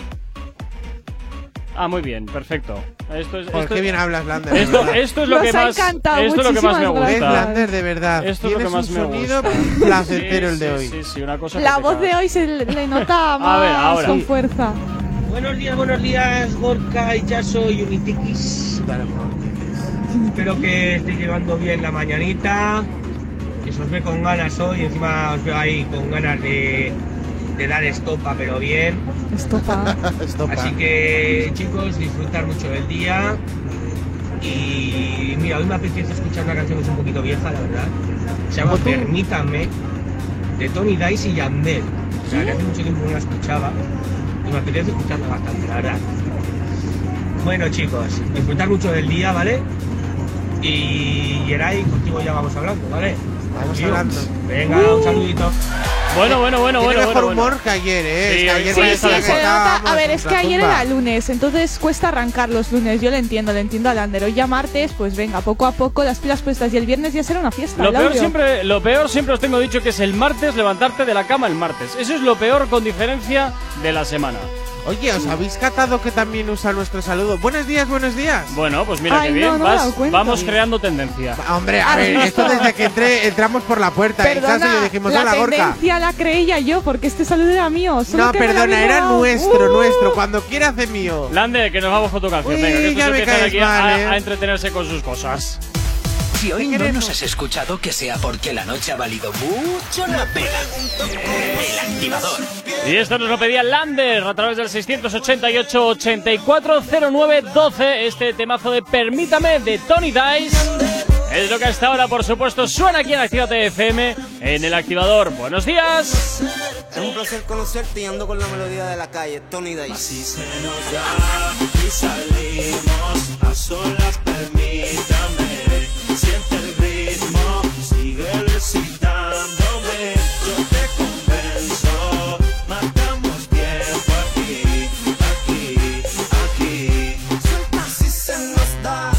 Ah, muy bien, perfecto. Esto es, Joder, esto, qué bien hablas, Lander. esto, esto es lo Nos que ha más, encantado, esto es lo que más me muchísimas ¿Ves, gusta. Lander, de verdad? Esto es lo que más un me sonido gusta. placentero el de Sí, hoy. Sí, sí, una cosa que La voz de hoy se le le nota A ver, más ahora. con Sí. fuerza. Buenos días, buenos días, Gorka, y Unitikis. Para Unitikis. Espero que estéis llevando bien la mañanita. Que se os ve con ganas hoy. Encima os veo ahí con ganas de, de dar estopa, pero bien. Estopa. Así que, chicos, disfrutar mucho del día. Y mira, hoy me apetece escuchar una canción que es un poquito vieja, la verdad. Se llama Permítame, de Tony Dice y Yandel. O sea, que hace mucho tiempo no la escuchaba y me apetece escucharla bastante, la verdad. Bueno, chicos, disfrutar mucho del día, ¿vale? Y Geray, contigo ya vamos hablando, ¿vale? Vamos hablando. Venga, un saludito. Bueno, bueno, bueno, Tiene bueno. mejor bueno, humor bueno. que ayer, ¿eh? Sí, Es que hoy ayer sí, sí, se nota. A ver, es la que ayer tumba. era lunes, entonces cuesta arrancar los lunes. Yo lo entiendo, lo entiendo a Lander. Hoy ya martes, pues venga, poco a poco las pilas puestas. Y el viernes ya será una fiesta. Lo peor, siempre, lo peor siempre os tengo dicho que es el martes levantarte de la cama el martes. Eso es lo peor con diferencia de la semana. Oye, ¿os habéis catado que también usa nuestro saludo? Buenos días, buenos días. Bueno, pues mira Ay, qué no, bien. no vas- vamos creando tendencia. Hombre, a ver, esto desde que entré, entramos por la puerta Perdona, Chaso y le dijimos, la Gorka. tendencia la creía yo, porque este saludo era mío. solo No, perdona, era nuestro, Uh. nuestro. Cuando quiera hace mío. Lande, que nos vamos con tu canción. Uy, Venga, que estos ya me empiezan caes aquí a- mal, a, eh. a entretenerse con sus cosas. Si hoy no nos has escuchado, que sea porque la noche ha valido mucho la pena. El activador. Y esto nos lo pedía Lander a través del 688-8409-12. Este temazo de Permítame de Tony Dice. Es lo que hasta ahora, por supuesto, suena aquí en Actívate FM en el activador. Buenos días. Es un placer conocerte y ando con la melodía de la calle, Tony Dice. Así se nos da y salimos a solas, permítame. Recitándome. Yo te convenzo, matamos tiempo aquí, aquí, aquí. Así se nos da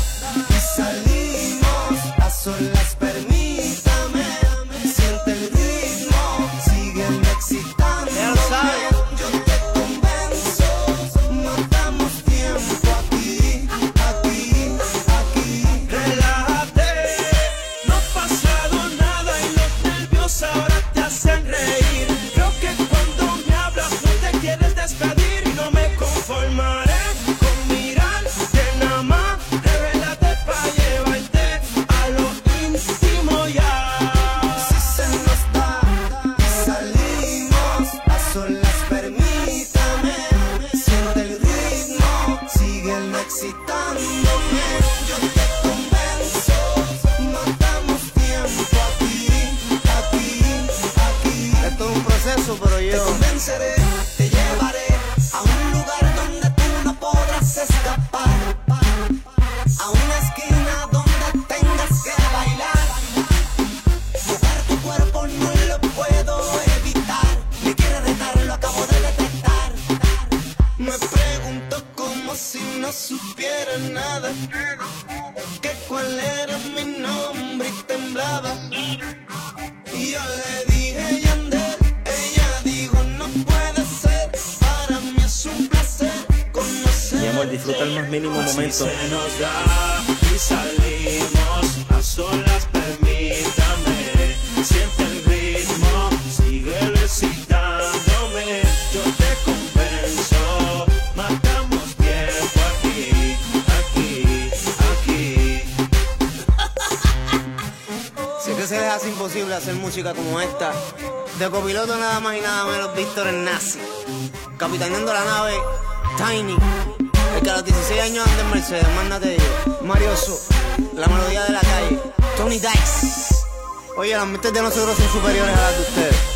y salimos a solas, se nos da y salimos a solas, permítame. Siente el ritmo, sigue recitándome. Yo te convenzo, matamos tiempo aquí, aquí, aquí. Si es que se les hace imposible hacer música como esta, de copiloto nada más y nada menos Víctor Nazi, capitaneando la nave Tiny, los 16 años anda en Mercedes, mándate yo, Marioso, la melodía de la calle, Tony Dice. Oye, las mentes de nosotros son superiores a las de ustedes.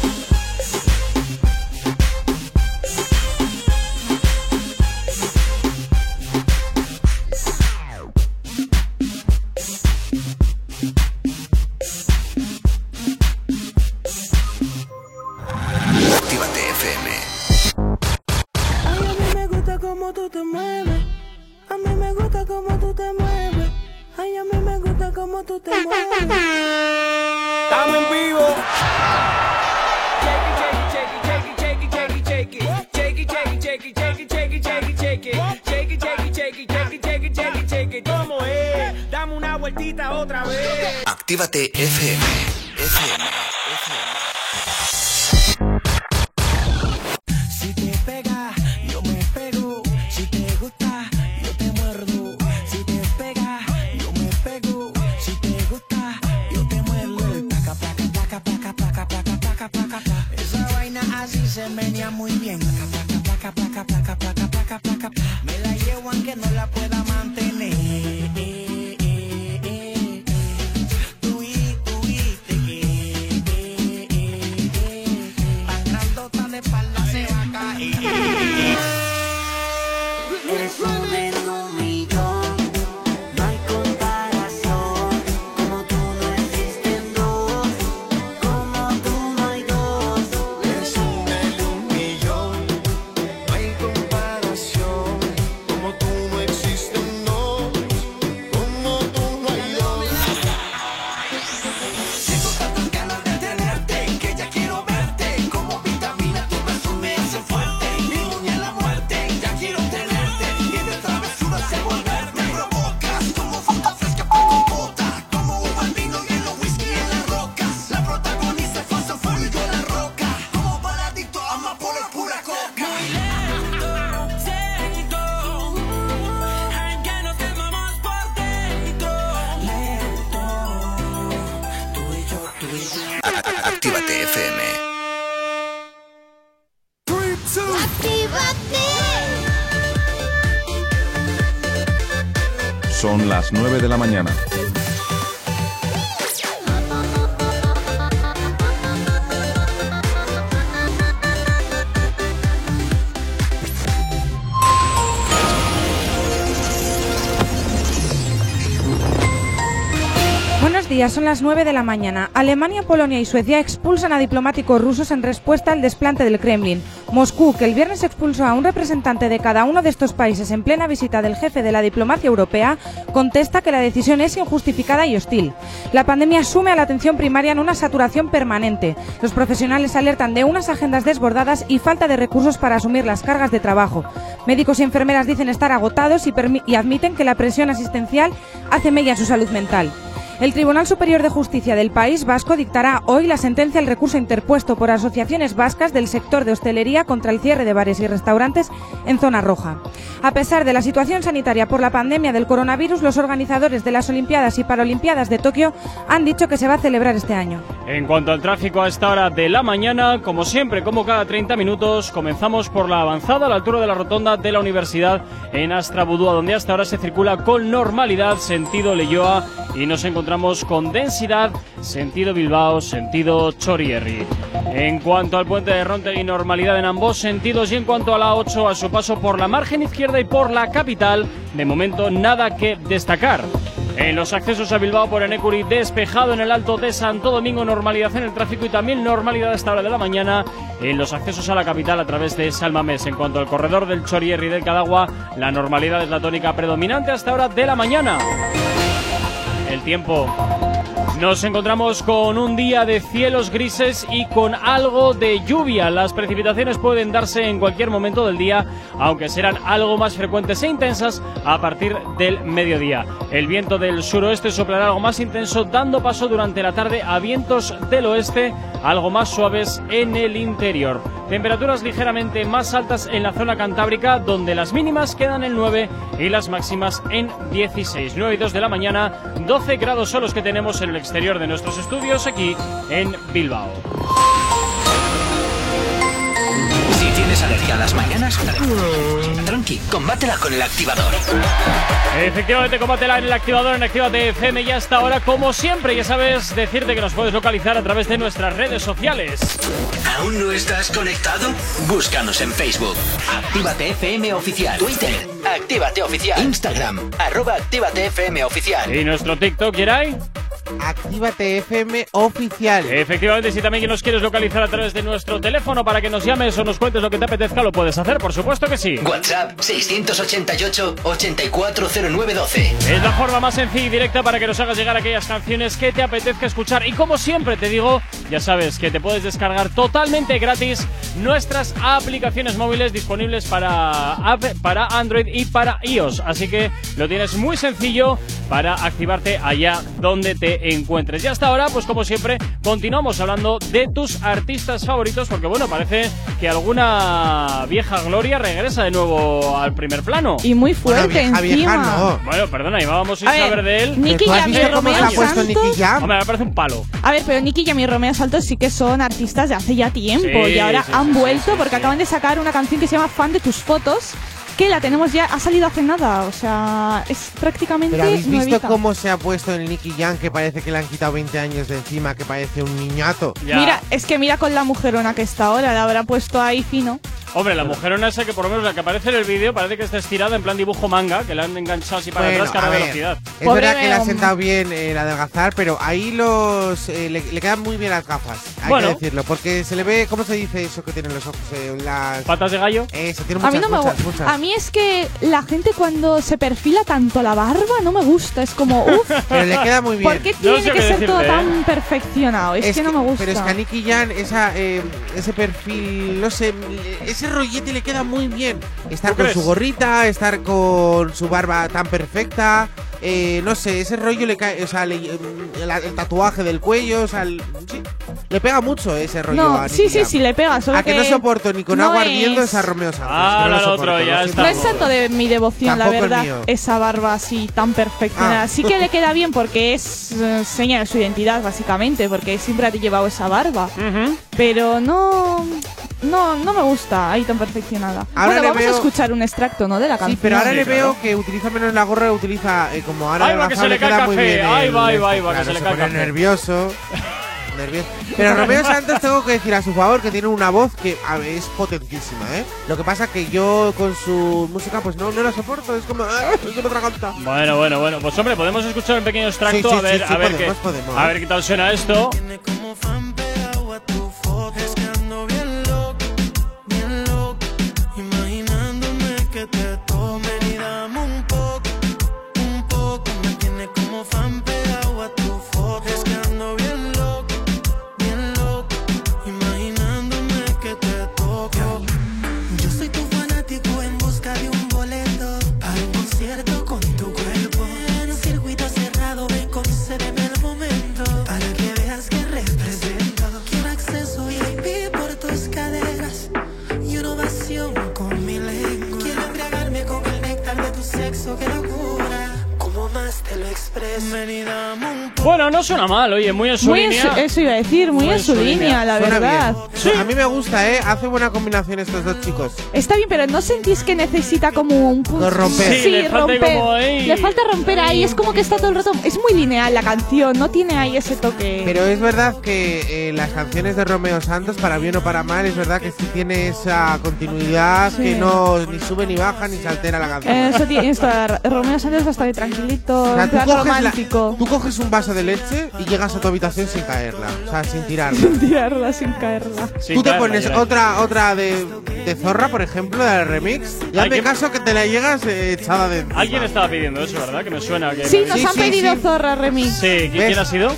Vueltita otra vez. Actívate FM. FM. Días, son las 9 de la mañana. Alemania, Polonia y Suecia expulsan a diplomáticos rusos en respuesta al desplante del Kremlin. Moscú, que el viernes expulsó a un representante de cada uno de estos países en plena visita del jefe de la diplomacia europea, contesta que la decisión es injustificada y hostil. La pandemia sume a la atención primaria en una saturación permanente. Los profesionales alertan de unas agendas desbordadas y falta de recursos para asumir las cargas de trabajo. Médicos y enfermeras dicen estar agotados y, y admiten que la presión asistencial hace mella en su salud mental. El Tribunal Superior de Justicia del País Vasco dictará hoy la sentencia al recurso interpuesto por asociaciones vascas del sector de hostelería contra el cierre de bares y restaurantes en zona roja. A pesar de la situación sanitaria por la pandemia del coronavirus, los organizadores de las Olimpiadas y Paralimpiadas de Tokio han dicho que se va a celebrar este año. En cuanto al tráfico a esta hora de la mañana, como siempre, como cada 30 minutos, comenzamos por la avanzada a la altura de la rotonda de la universidad en Astrabudúa, donde hasta ahora se circula con normalidad sentido Leyoa y nos encontramos con densidad sentido Bilbao, sentido Chorierri. En cuanto al puente de Rontegui, normalidad en ambos sentidos y en cuanto a la 8, a su paso por la margen izquierda y por la capital, de momento nada que destacar. En los accesos a Bilbao por Enecuri, despejado en el Alto de Santo Domingo, normalidad en el tráfico y también normalidad a esta hora de la mañana en los accesos a la capital a través de Salmamés. En cuanto al corredor del Chorierri del Cadagua, la normalidad es la tónica predominante hasta hora de la mañana. El tiempo. Nos encontramos con un día de cielos grises y con algo de lluvia. Las precipitaciones pueden darse en cualquier momento del día, aunque serán algo más frecuentes e intensas a partir del mediodía. El viento del suroeste soplará algo más intenso, dando paso durante la tarde a vientos del oeste, algo más suaves en el interior. Temperaturas ligeramente más altas en la zona cantábrica, donde las mínimas quedan en 9 y las máximas en 16. 9 y 2 de la mañana, 12 grados son los que tenemos en el exterior de nuestros estudios aquí en Bilbao. Si tienes alergia a las mañanas, tranqui, combátela con el activador. Efectivamente, combátela en el activador en Actívate FM y hasta ahora, como siempre, ya sabes, decirte que nos puedes localizar a través de nuestras redes sociales. ¿Aún no estás conectado? Búscanos en Facebook. Actívate FM Oficial. Twitter. Actívate Oficial. Instagram. Arroba Actívate FM Oficial. ¿Y nuestro TikTok, Yeray? Actívate FM oficial. Efectivamente, si también nos quieres localizar a través de nuestro teléfono para que nos llames o nos cuentes lo que te apetezca, lo puedes hacer, por supuesto que sí. WhatsApp 688-840912. Es la forma más sencilla y directa para que nos hagas llegar aquellas canciones que te apetezca escuchar. Y como siempre te digo, ya sabes que te puedes descargar totalmente gratis nuestras aplicaciones móviles disponibles para, app- para Android y para iOS. Así que lo tienes muy sencillo para activarte allá donde te encuentres. Y hasta ahora, pues como siempre, continuamos hablando de tus artistas favoritos, porque bueno, parece que alguna vieja gloria regresa de nuevo al primer plano. Y muy fuerte vieja, vieja encima. no. Bueno, perdona, íbamos sin A ver, saber de él. Nicky ¿Tú has Jam y visto cómo se ha Romeo puesto Nicky Santos. Jam? Hombre, me parece un palo. A ver, pero Nicky Jam y Romeo Santos sí que son artistas de hace ya tiempo Sí, y ahora sí, han sí, vuelto porque sí. acaban de sacar una canción que se llama Fan de tus fotos, que la tenemos ya, ha salido hace nada, o sea, es prácticamente Pero habéis visto nuevita. cómo se ha puesto el Nicky Jam, que parece que le han quitado 20 años de encima, que parece un niñato. Ya. Mira, es que mira con la mujerona que está ahora, la habrá puesto ahí fino. Hombre, la mujerona esa que por lo menos la que aparece en el vídeo parece que está estirada en plan dibujo manga, que la han enganchado así para Bueno, atrás, a ver, velocidad. Es Pobre verdad que le ha sentado bien eh, el adelgazar, pero ahí los eh, le, le quedan muy bien las gafas, hay Bueno. que decirlo, porque se le ve, ¿cómo se dice eso que tienen los ojos? Eh, las Patas de gallo. Eso, tiene A muchas, mí no me muchas, gu- muchas. A mí es que la gente cuando se perfila tanto la barba no me gusta, es como, uff, Pero le queda muy bien. ¿por qué No tiene sé que qué ser todo tan perfeccionado? Es, que, no me gusta. Pero es que a Nicky Jam, esa, eh, ese perfil, no sé, ese rollete le queda muy bien. Estar ¿Tú con crees? su gorrita, estar con su barba tan perfecta. Eh, no sé, ese rollo le cae, o sea, le- el, el tatuaje del cuello, o sea, el- sí, le pega mucho ese rollo No, a sí, sí, sí, le pega, solo A que, no soporto ni con no agua ardiendo es- es a Romeo Santos. Ah, que no lo otro, soporto, ya lo está. No es tanto de mi devoción, Tampoco la verdad, esa barba así tan perfeccionada. Ah. Sí que le queda bien porque es eh, seña de su identidad, básicamente, porque siempre ha llevado esa barba. Ujú. Pero no, no, no me gusta ahí tan perfeccionada. Ahora bueno, le vamos veo- a escuchar un extracto, ¿no? De la canción. Sí, pero ahora Sí, le claro. veo que utiliza menos la gorra, utiliza eh, como ahora Ahí va, que se le cae queda el muy café, bien ahí va, ahí va, ahí va, que se le cae café. nervioso. nervioso. Pero Romeo Santos tengo que decir a su favor que tiene una voz que a ver, es potentísima, ¿eh? Lo que pasa que yo con su música pues no, no la soporto, es como ¡ah! otra canta. Bueno, bueno, bueno. Pues hombre, podemos escuchar un pequeño extracto Sí, sí, a ver, sí, sí, a ver podemos, qué, podemos. a ver qué tal suena esto. Suena mal, oye, muy en su Muy en línea. su- eso iba a decir, muy, en su línea, la Suena verdad. bien. A mí me gusta, ¿eh? Hace buena combinación estos dos chicos. Está bien, pero ¿no sentís que necesita como un punto? No, romper. Sí, le falta romper. como ahí. Le falta romper ahí, es como que está todo el rato... Es muy lineal la canción, no tiene ahí ese toque... Pero es verdad que eh, las canciones de Romeo Santos, para bien o para mal, es verdad que sí tiene esa continuidad Sí. que no ni sube ni baja ni se altera la canción. Eh, Eso tiene esto, Romeo Sánchez bastante tranquilito, O sea, tú la- tú coges un vaso de leche y llegas a tu habitación sin caerla, o sea, sin tirarla. Tirarla sin caerla. Tú te pones otra otra de, de zorra, por ejemplo, del remix, y hazme ¿Alguien- caso que te la llegas eh, echada de encima. Alguien estaba pidiendo eso, ¿verdad? Que me suena que. Sí, nos Sí, han sí, pedido sí. Zorra Remix. Sí, ¿qui- ¿Ves? ¿quién ha sido?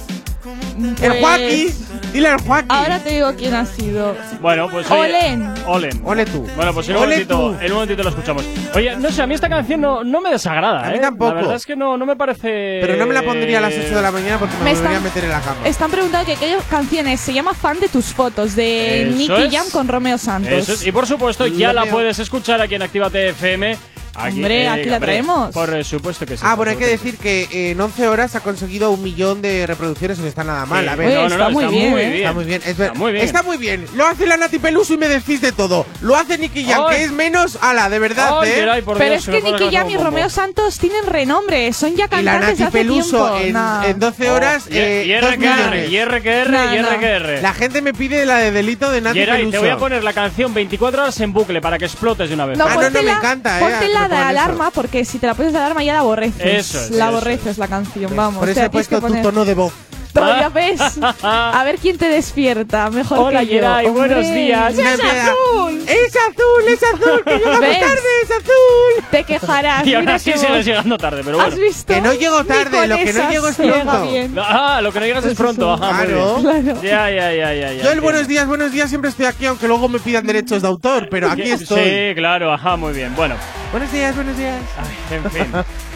El Pues, Joaquín, dile al Joaquín. Ahora te digo quién ha sido. Bueno, pues oye, Olen. Olen. Ole tú. Bueno, pues en un, Ole momentito, tú. en un momentito lo escuchamos. Oye, no sé, a mí esta canción no, no me desagrada, A mí ¿eh? tampoco. La verdad es que no, no me parece. Pero no me la pondría a las 8 de la mañana porque me, Me volvería a meter en la cama. Están preguntando que qué canción es. Se llama Fan de tus fotos, de Nicky. Jam con Romeo Santos. Eso es. Y por supuesto, ya la puedes escuchar aquí en Actívate FM. Aquí, Hombre, aquí la traemos. Por supuesto que sí. Ah, bueno, hay que decir que eh, en 11 horas ha conseguido un millón de reproducciones y no está nada mal. Sí. A ver, Oye, no, no, está no, muy está bien, muy ¿eh? bien. Está muy bien, es ver- Está muy bien. Está muy bien. Lo hace la Nati Peluso y me decís de todo. Lo hace Nicky Jam, Ay. que es menos ala, de verdad, Ay, ¿eh? Geray, por Pero Dios, es que Nicky Jam y Romeo. Santos tienen renombre. Son ya Y la cantantes de Nati hace Peluso tiempo. en, Nah. en 12 horas. Oh, y, eh, y. RQR. La gente me pide la de delito de Nati Peluso. te voy a poner la canción 24 horas en bucle para que explotes de una vez. No, Ah, no, no, póntela- me encanta, eh, Me de pongan eso. alarma, porque si te la pones de alarma ya la aborreces. Eso es, la eso aborreces la canción, vamos. Por o eso sea, he tienes puesto que tu poner- tono de voz. Todavía ves. A ver quién te despierta. Mejor Hola, que yo. Geray, buenos días. ¡Es azul! ¡Es azul, es azul! ¡Que llegamos ¿Ves? tarde, es azul! Te quejarás. Y qué sigues voz. llegando tarde, pero ¿Has bueno. visto? Que no llego tarde, lo que no llego es pronto. Ah, lo que no llegas es pronto. Ajá, Claro. Ya, ya, ya, ya. ya Yo el buenos días, buenos días siempre estoy aquí, aunque luego me pidan derechos de autor, pero aquí estoy. Sí, claro, ajá, muy bien. Bueno, Buenos días, buenos días. ay, en fin.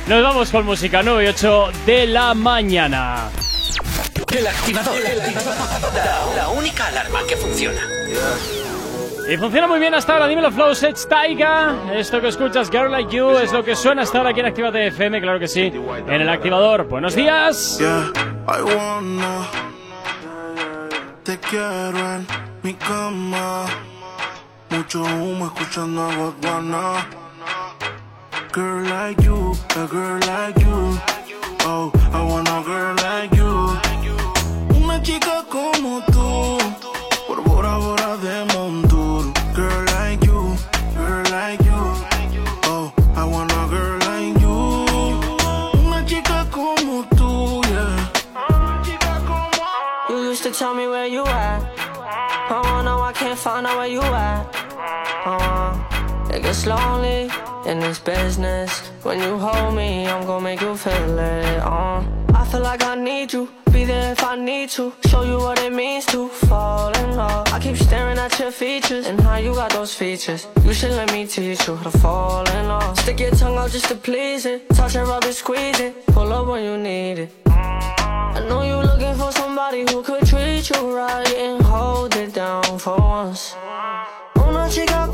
Nos vamos con música 9 y 8 de la mañana. El activador. La, la única alarma que funciona. Y funciona muy bien hasta ahora. Dímelo, Flow Sets Taiga. Esto que escuchas, Girl Like You, es lo que suena hasta ahora aquí en Actívate FM, claro que sí. En el activador. Buenos días. Yeah, I wanna. Te quiero en mi cama. Mucho humo escuchando a Guadana. Girl like you, a girl like you. Oh, I want a girl like you. Chica como tú. Por Bora Bora de Montour. Girl like you, girl like you. Oh, I want a girl like you. Una chica como tú, yeah. You used to tell me where you at. Oh, no, I can't find out where you at. Oh, it gets lonely in this business. When you hold me, I'm gonna make you feel it. Oh, I feel like I need you. Be there if I need to. Show you what it means to fall in love. I keep staring at your features and how you got those features. You should let me teach you how to fall in love. Stick your tongue out just to please it. Touch it, rub it, squeeze it. Pull up when you need it. I know you looking for somebody who could treat you right and hold it down for once. Oh, Una chica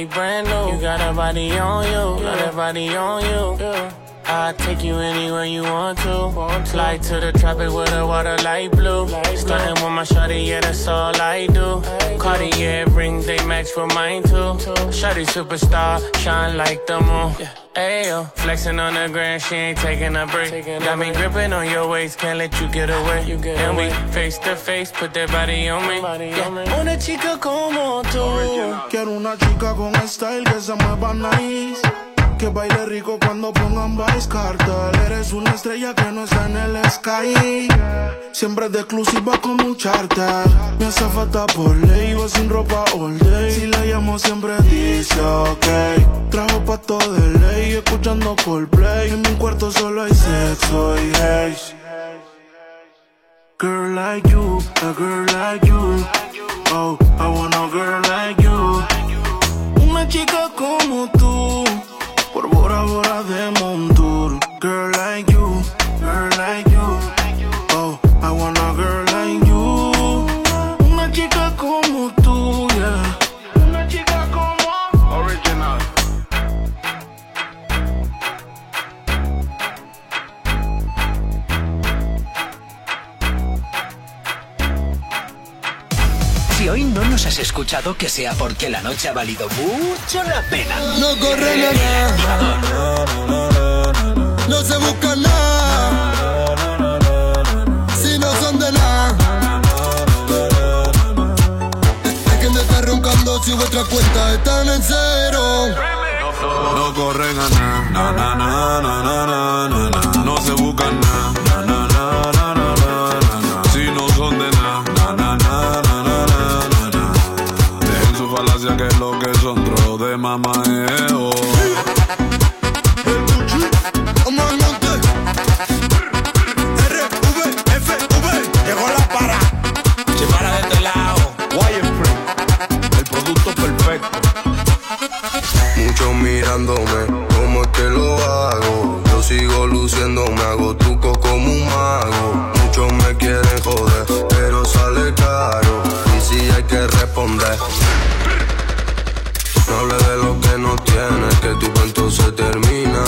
you brand new. You got a body on you, got a body on you. I'll take you anywhere you want to. Fly to the tropic with the water light blue. Starting with my shawty, yeah, that's all I do. Cartier rings, they match for mine too. Shawty superstar, shine like the moon. Ayo, flexing on the ground, she ain't taking a break. Got me gripping on your waist, can't let you get away. And we face to face, put that body on me. Yeah. Una chica como tú. Quiero una chica con style que se mueva nice. Que baile rico cuando pongan Vice Cartel. Eres una estrella que no está en el sky. Siempre de exclusiva como un charter. Me hace falta por ley, iba sin ropa all day. Si la llamo siempre dice ok. Trajo pato de ley, escuchando Coldplay. En mi cuarto solo hay sexo y hate. Girl like you, a girl like you. Oh, I want a girl like you. Una chica como tú sabor a Demon Tour. Girl, like has escuchado, que sea porque la noche ha valido mucho la pena. No corre activador. No se busca nada. Si no son de nada. Dejen de estar roncando si vuestras cuentas están en cero. No corren a nada, na, na, na, na, na, na, na, na. No se buscan nada, Que es lo que son trozos de mamá, R, V, F, V. Llego la para, se para de este lado. Why Wireframe, el producto perfecto. Muchos mirándome, cómo es que lo hago. Yo sigo luciendo, me hago tuco como un mago. Muchos me quieren joder, pero sale caro. Y si hay que responder. No hable de lo que no tienes, que tu cuento se termina,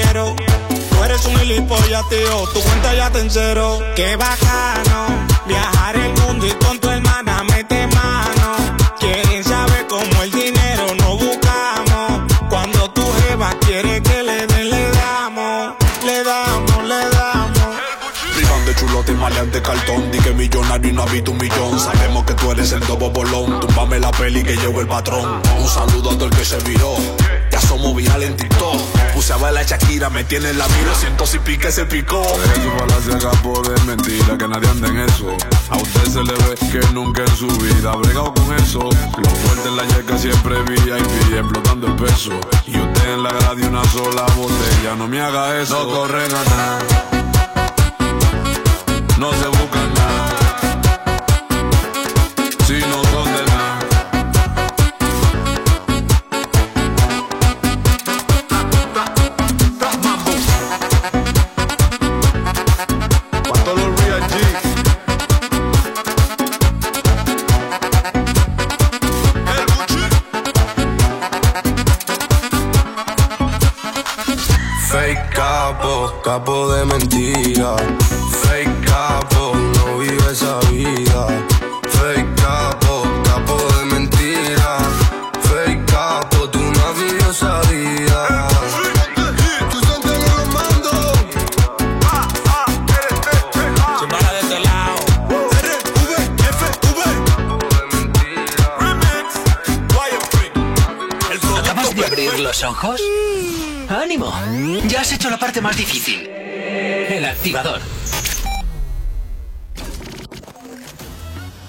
Tú eres un gilipollas, tío, tu cuenta ya está en cero. Qué bacano, viajar el mundo y con tu hermana mete mano. Quieren saber cómo el dinero no buscamos. Cuando tu jeva quiere que le den, le damos, le damos, le damos. Vivan de chulote y maleante cartón Di que millonario y no habito un millón Sabemos que tú eres el dobo bolón Túmbame la peli que llegó el patrón Un saludo a todo el que se viró Ya somos viral en TikTok Puse a bailar a Shakira, me tiene en la mira Siento si pique se picó Eso falacia capo de mentira, que nadie anda en eso. A usted se le ve que nunca en su vida ha bregado con eso. Lo fuerte en la yeca siempre VIP, explotando el peso. Y usted en la grada una sola botella, no me haga eso. No corren a nada, capo, de mentira.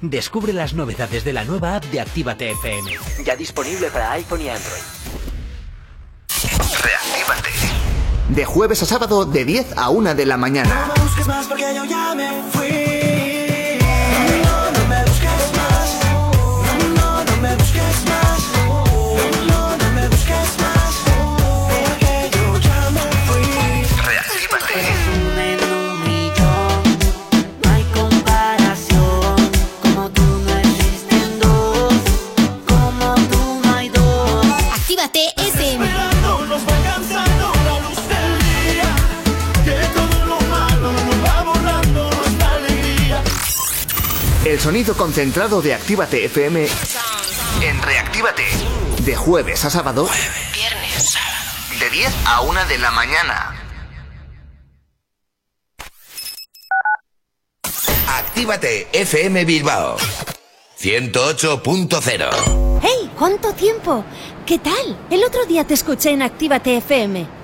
Descubre las novedades de la nueva app de Actívate FM. Ya disponible para iPhone y Android. Reactívate. De jueves a sábado de 10 a 1 de la mañana. No me busques más porque yo ya me fui. Concentrado de Actívate FM en Reactívate. De jueves a sábado. Viernes, De 10 a 1 de la mañana. Actívate FM Bilbao 108.0 ¡Hey! ¿Cuánto tiempo? ¿Qué tal? El otro día te escuché en Actívate FM.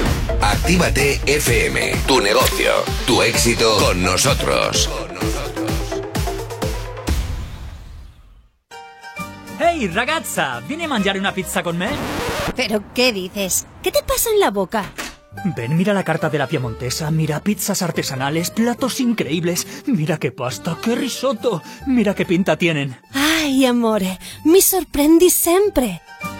Actívate FM, tu negocio, tu éxito con nosotros. Ehi ragazza, vieni a mangiare una pizza con me? ¿Pero qué dices? ¿Qué te pasa en la boca? Ven, mira la carta de la Piemontesa, mira pizzas artesanales, platos increíbles, mira qué pasta, qué risotto, mira qué pinta tienen. Ay, amore, mi sorprendi sempre.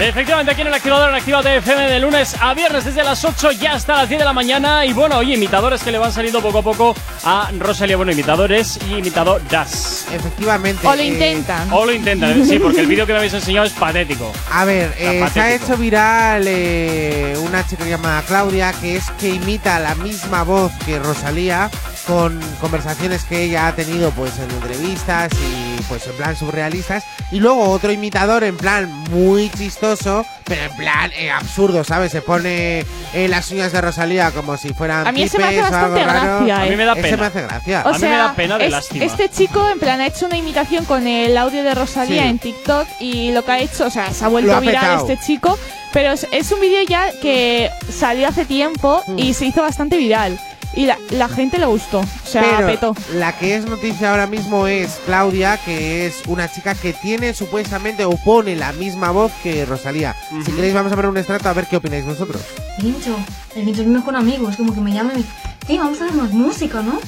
Efectivamente, aquí en el activador en Actívate FM de lunes a viernes desde las 8 ya hasta las 10 de la mañana. Y bueno, oye, imitadores que le van saliendo poco a poco a Rosalía. Bueno, imitadores y imitadoras. Efectivamente. O lo eh, intentan. O lo intentan, sí, porque el vídeo que me habéis enseñado es patético. A ver, Está eh, se ha hecho viral eh, una chica llamada Claudia que es que imita la misma voz que Rosalía con conversaciones que ella ha tenido pues en entrevistas y pues en plan surrealistas y luego otro imitador en plan muy chistoso pero en plan eh, absurdo, ¿sabes? Se pone eh, las uñas de Rosalía como si fueran A mí ese me hace pipes o algo bastante raro. gracia, A mí ¿eh? me da Ese pena. me hace gracia. O A mí me da pena de es- lástima. este chico en plan ha hecho una imitación con el audio de Rosalía Sí. en TikTok y lo que ha hecho, o sea, se ha vuelto ha viral petao. este chico, pero es, es un vídeo ya que salió hace tiempo Mm. y se hizo bastante viral y la, la gente le gustó, o sea, Pero petó. la que es noticia ahora mismo es Claudia, que es una chica que tiene supuestamente o pone la misma voz que Rosalía. Si queréis vamos a ver un extracto a ver qué opináis vosotros. Pincho, el Pincho es mi mejor amigo, es como que me llama y me dice, tío, vamos a hacer más música, ¿no?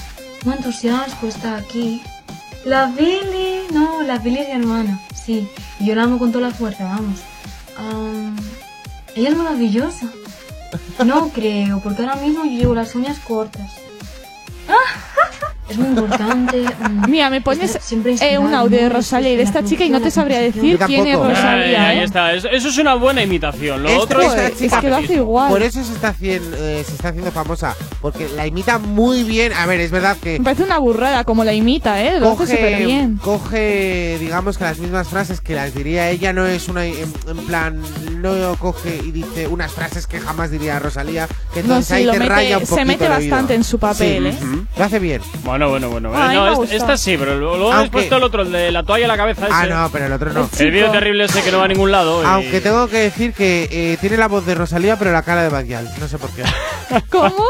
Muy entusiasmo está aquí. La Billy, no, la Billy es mi hermana, sí, y yo la amo con toda la fuerza, vamos. Am, ella es maravillosa. No creo, porque ahora mismo yo llevo las uñas cortas. Es muy importante. mm, Mira, me pones eh, un audio de. Rosalía y de esta chica y no te sabría decir quién es. Rosalía. Ahí, ahí ¿eh? está. Eso, es una buena imitación. Lo otro es, que lo hace igual. Por eso se está, haciendo, eh, se está haciendo famosa, porque la imita muy bien. A ver, es verdad que Me parece una burrada como la imita, ¿eh? Lo hace súper coge, bien. coge, digamos que las mismas frases que las diría ella, no es una, en, en plan, no coge y dice unas frases que jamás diría Rosalía, que No, entonces sí, ahí lo te mete- raya un se mete bastante en su papel, Sí, ¿eh? Lo hace bien. Bueno, bueno, bueno. A mí no, esta sí, pero luego Aunque- puesto el otro, el de la toalla a la cabeza. Ah, ese. no, pero el otro no. El vídeo terrible ese que no va a ningún lado. y- Aunque tengo que decir que eh, tiene la voz de Rosalía, pero la cara de Badial. No sé por qué. ¿Cómo?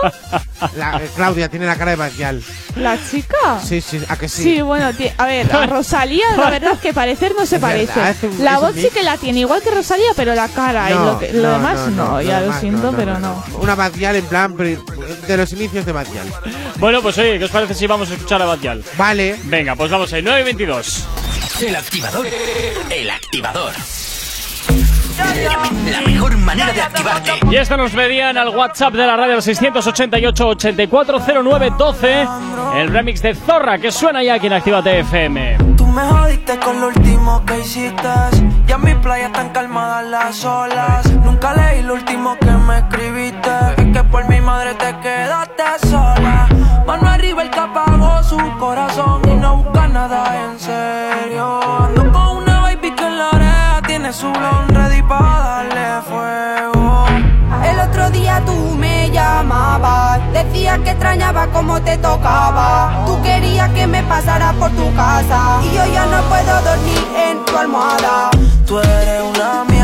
La- eh, Claudia tiene la cara de Badial. ¿La chica? Sí, sí, a que sí. Sí, bueno, a ver, a Rosalía la verdad es que parecer no se Es parece. verdad, un- la voz sí que la tiene igual que Rosalía, pero la cara y No, lo, que- lo no, demás no, ya lo demás siento, no, pero no. Una Badial en plan de los inicios de Badial. Bueno, pues oye, ¿qué os parece si vamos a escuchar a Batial? Vale. Venga, pues vamos ahí, 9 y 22. El activador. El activador. La mejor manera de activarte. Y esto nos pedían al WhatsApp de la radio al 688-840912 el remix de Zorra que suena ya aquí en Actívate FM. Tú me jodiste con lo último que hiciste. Ya en mi playa están calmadas las olas. Nunca leí lo último que me escribiste. Es que por mi madre te quedaste sola. Mano arriba el que su corazón y no busca nada en serio. Ando con una baby que en la oreja tiene su blon ready para darle fuego. El otro día tú me llamabas, decías que extrañaba cómo te tocaba. Tú querías que me pasara por tu casa y yo ya no puedo dormir en tu almohada. Tú eres una mierda,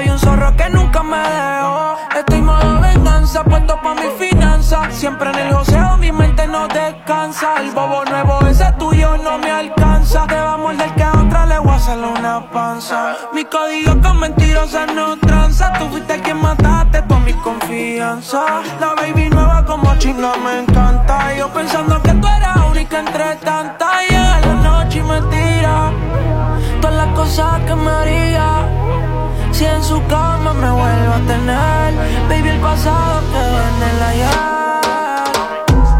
soy un zorro que nunca me dejo. Estoy modo venganza puesto pa' mi finanza. Siempre en el joseo mi mente no descansa. El bobo nuevo ese tuyo no me alcanza. Te va a morder que a otra le voy a hacer una panza. Mi código con mentirosas no tranza. Tú fuiste quien mataste por mi confianza. La baby nueva como chinga me encanta. Yo pensando que tú eras única entre tantas. Llega la noche y me tira todas las cosas que me haría. Si en su cama me vuelvo a tener, baby, el pasado que en el ayer.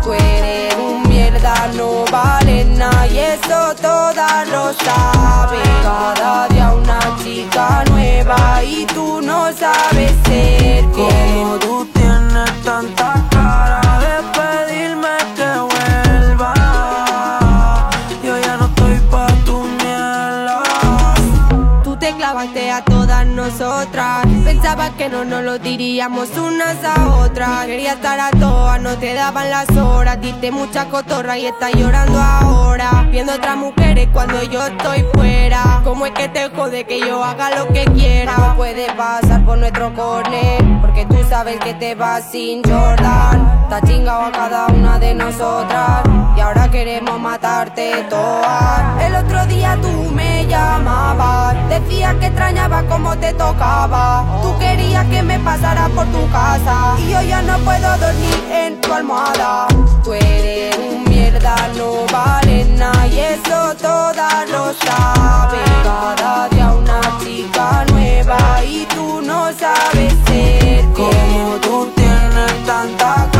Tú eres un mierda, no vale nada y eso todas lo saben. Cada día una chica nueva y tú no sabes ser Como fiel. tú tienes tanta que no nos lo diríamos unas a otras. Quería estar a todas, no te daban las horas. Diste mucha cotorra y estás llorando ahora. Viendo otras mujeres cuando yo estoy fuera. ¿Cómo es que te jode que yo haga lo que quiera? No puede pasar por nuestro corner. Porque tú sabes que te vas sin Jordan. Está chingado a cada una de nosotras. Y ahora queremos matarte todas. El otro día tú me llamabas. Decías que extrañaba cómo te tocaba. Tú querías que me pasara por tu casa. Y yo ya no puedo dormir en tu almohada. Tú eres un mierda, no vale nada. Y eso todas lo saben. Cada día una chica nueva. Y tú no sabes ser Como tú tienes tanta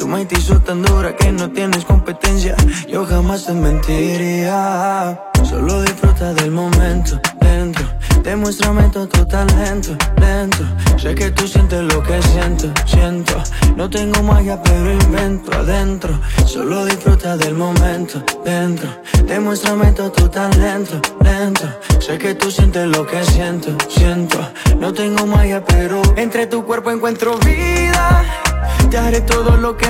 Tu mente hizo tan dura que no tienes competencia. Yo jamás te mentiría. Solo disfruta del momento dentro. Demuéstrame todo tu talento lento. Sé que tú sientes lo que siento, siento. No tengo magia, pero invento adentro. Solo disfruta del momento dentro. Demuéstrame todo tu talento lento. Sé que tú sientes lo que siento, siento. No tengo magia, pero entre tu cuerpo encuentro vida. Te haré todo lo que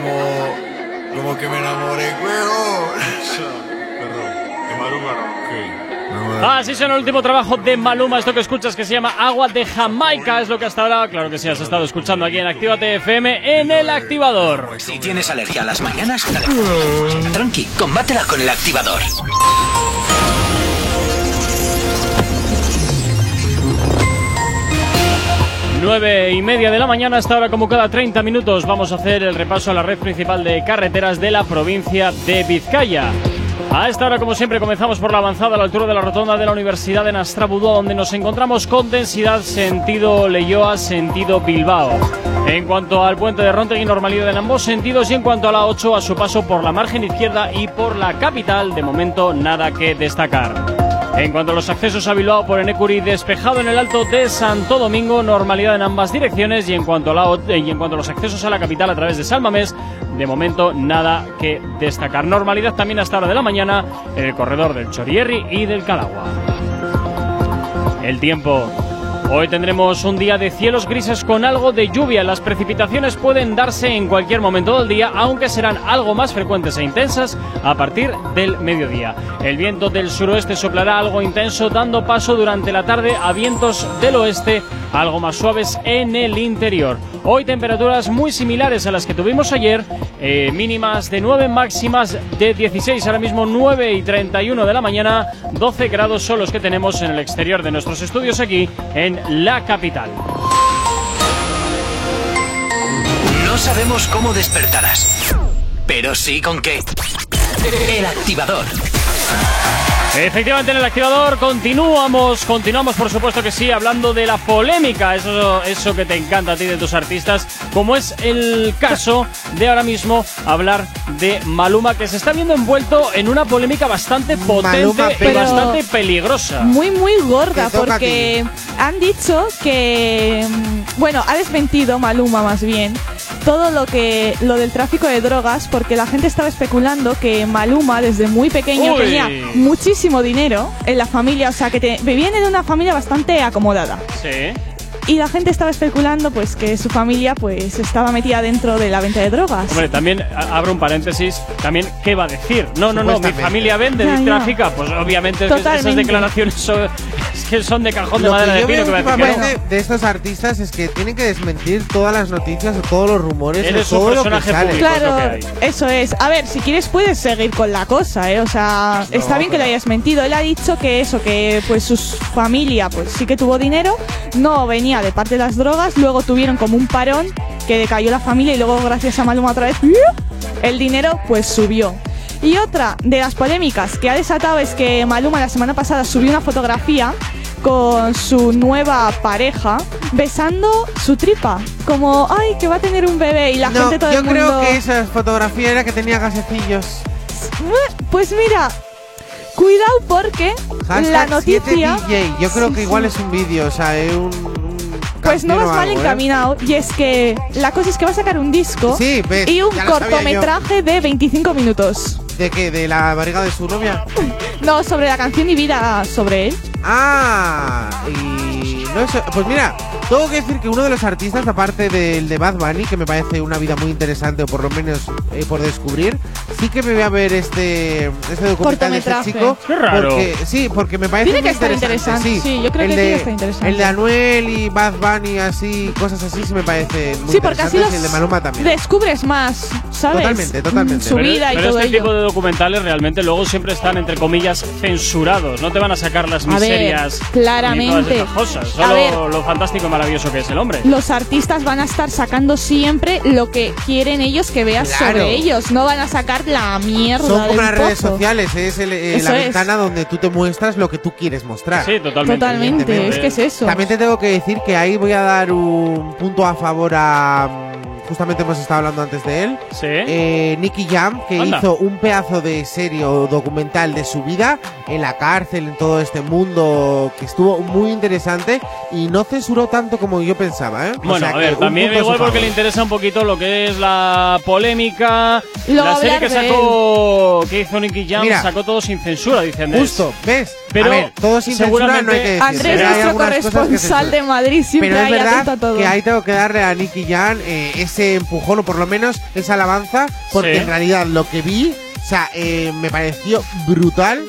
como. como que me enamoré, huevón. Así suena el último trabajo de Maluma, esto que escuchas que se llama Agua de Jamaica, es lo que hasta ahora, claro que sí, has estado escuchando aquí en Actívate FM en el activador. Si tienes alergia a las mañanas, tranqui, combátela con el activador. Nueve y media de la mañana, hasta ahora como cada 30 minutos vamos a hacer el repaso a la red principal de carreteras de la provincia de Vizcaya. A esta hora, como siempre, comenzamos por la avanzada a la altura de la rotonda de la Universidad de Nastrabudú, donde nos encontramos con densidad sentido Leyoa, sentido Bilbao. En cuanto al puente de Rontegui, normalidad en ambos sentidos y en cuanto a la 8, a su paso por la margen izquierda y por la capital, de momento nada que destacar. En cuanto a los accesos a Bilbao por Enecuri, despejado en el alto de Santo Domingo, normalidad en ambas direcciones y en cuanto a, la, y en cuanto a los accesos a la capital a través de Salmamés, de momento nada que destacar. Normalidad también hasta hora de la mañana en el corredor del Chorierri y del Calagua. El tiempo. Hoy tendremos un día de cielos grises con algo de lluvia. Las precipitaciones pueden darse en cualquier momento del día, aunque serán algo más frecuentes e intensas a partir del mediodía. El viento del suroeste soplará algo intenso, dando paso durante la tarde a vientos del oeste algo más suaves en el interior. Hoy temperaturas muy similares a las que tuvimos ayer, eh, mínimas de 9, máximas de 16, ahora mismo 9 y 31 de la mañana, 12 grados son los que tenemos en el exterior de nuestros estudios aquí en la capital. No sabemos cómo despertarás, pero sí con qué. El activador. Efectivamente, en el activador continuamos, continuamos por supuesto que sí, hablando de la polémica, eso, eso que te encanta a ti de tus artistas, como es el caso de ahora mismo hablar de Maluma, que se está viendo envuelto en una polémica bastante potente Maluma, y pero- bastante peligrosa. Muy, muy gorda, porque han dicho que. mm, Bueno, ha desmentido Maluma más bien todo lo que lo del tráfico de drogas, porque la gente estaba especulando que Maluma desde muy pequeño Uy. tenía muchísimo dinero en la familia, o sea que te, viene de una familia bastante acomodada. Y la gente estaba especulando pues que su familia pues estaba metida dentro de la venta de drogas. Hombre, también a- abro un paréntesis, también ¿qué va a decir? No, no, no, mi familia vende Ya, y ya. trafica, pues obviamente es que esas Totalmente. declaraciones son, es que son de cajón de Lo madera que de yo pino veo que va a decir que no. últimamente de estos artistas es que tienen que desmentir todas las noticias o todos los rumores Eres o un todo lo que personaje sale. público. es lo Claro, que eso es. A ver, si quieres puedes seguir con la cosa, ¿eh? O sea, está bien que lo hayas mentido. Él ha dicho que eso, que pues su familia pues sí que tuvo dinero, no venía de parte de las drogas, luego tuvieron como un parón que decayó la familia y luego gracias a Maluma otra vez el dinero pues subió. Y otra de las polémicas que ha desatado es que Maluma la semana pasada subió una fotografía con su nueva pareja besando su tripa, como ay que va a tener un bebé y la No, gente todo yo el mundo creo que esa fotografía era que tenía gasecillos. pues mira, cuidado porque la Hashtag noticia 7DJ. Yo creo que igual es un vídeo, o sea, es un. Pues no vas mal algo, ¿eh? encaminado y es que la cosa es que va a sacar un disco Sí, ves, y un cortometraje de 25 minutos. ¿De qué? ¿De la barriga de su novia? No, sobre la canción y vida sobre él. Ah, y no sé, pues mira, tengo que decir que uno de los artistas, aparte del de Bad Bunny, que me parece una vida muy interesante, o por lo menos eh, por descubrir, sí que me voy a ver este, este documental de este chico. Qué raro. Porque, sí, porque me parece Tiene muy que estar interesante, sí, yo creo el que de, tiene que estar interesante. El de Anuel y Bad Bunny, así, cosas así, sí me parecen muy Sí, porque así los y el de Maluma también. descubres más, ¿sabes? Totalmente, totalmente. Su Pero- vida y pero todo este ello. tipo de documentales realmente luego siempre están entre comillas censurados, no te van a sacar las A ver, miserias claramente. ni todas estas cosas, A solo ver. lo fantástico y maravilloso que es el hombre. Los artistas van a estar sacando siempre lo que quieren ellos que veas Claro. sobre ellos. No van a sacar la mierda Son como las redes sociales, es el- eh, la es. ventana donde tú te muestras lo que tú quieres mostrar. Sí, totalmente. Totalmente, es que es eso. También te tengo que decir que ahí voy a dar un punto a favor a. Justamente hemos estado hablando antes de él. Sí. Eh, Nicky Jam, que Anda. hizo un pedazo de serie o documental de su vida en la cárcel, en todo este mundo, que estuvo muy interesante y no censuró tanto como yo pensaba. ¿eh? O Bueno, sea a ver, también igual porque le interesa un poquito lo que es la polémica, Luego la serie que sacó, que hizo Nicky Jam, Mira. sacó todo sin censura, dice Andrés. Justo, ¿ves? Pero a ver, todo sin censura no hay que decir. Andrés, nuestro corresponsal de Madrid, siempre Pero es ahí atento a verdad todo. que ahí tengo que darle a Nicky Jan eh, ese empujón o por lo menos esa alabanza, porque Sí. en realidad lo que vi O sea, eh, me pareció brutal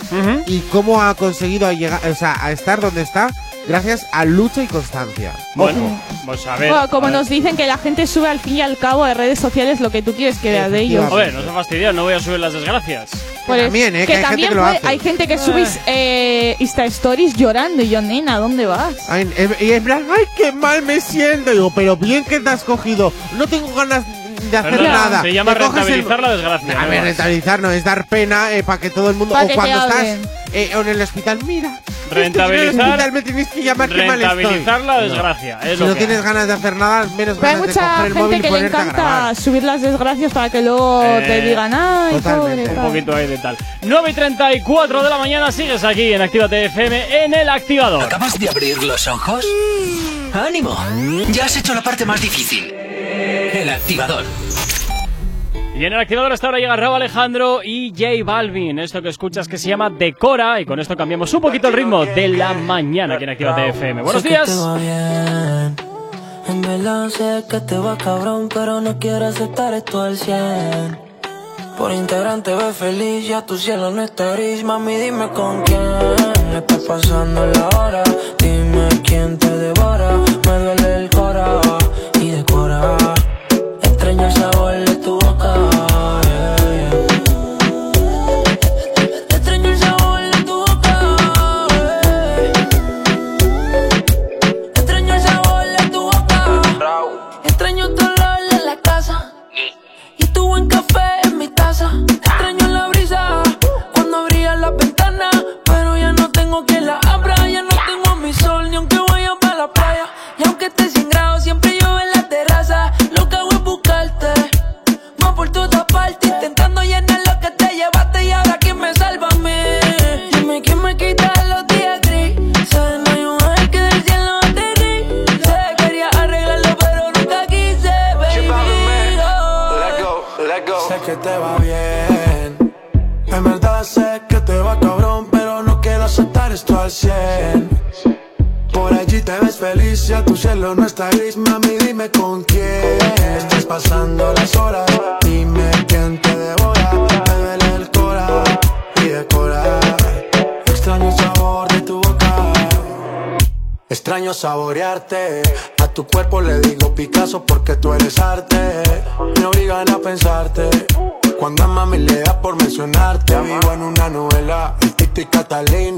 y cómo ha conseguido llegar, o sea, a estar donde está gracias a lucha y constancia. Bueno, pues a ver. Bueno, como a ver. nos dicen que la gente sube al fin y al cabo de redes sociales lo que tú quieres que vea de ellos. Joder, no se fastidia, no voy a subir las desgracias. Pues, también, ¿eh? que Que hay gente también que lo puede- hace. hay gente que sube eh, Insta Stories llorando y yo, nena, ¿dónde vas? Ay, y en plan, ay, qué mal me siento. Digo, pero bien que te has cogido. No tengo ganas de hacer Perdón, nada. Se llama Te coges el- rentabilizar la desgracia. A no ver, rentabilizar no es dar pena para que todo el mundo. Pa' o cuando estás eh, en el hospital, mira. Rentabilizar- hospital, me que llamar. Rentabilizar la desgracia, es Si lo no que tienes hay. ganas de hacer nada, menos Pero hay ganas de mucha coger el móvil gente y que le encanta subir las desgracias para que luego Eh, te digan, ay, pobre, Un tal". poquito ahí de tal. 9 y 34 de la mañana sigues aquí en Actívate FM en el activador. ¿Acabas de abrir los ojos? ¡Ánimo! Ya has hecho la parte más difícil. El activador. Y en el activador hasta ahora llega Raúl Alejandro y J Balvin. Esto que escuchas que se llama Decora. Y con esto cambiamos un poquito el ritmo de la mañana aquí en Actívate FM. Buenos Sé que días. te va bien. En verdad sé que te va cabrón, pero no quiero aceptar esto al 100. Por Instagram te ves feliz, ya tu cielo no está gris. Mami, dime con quién está pasando la hora. Dime quién te devora. Tito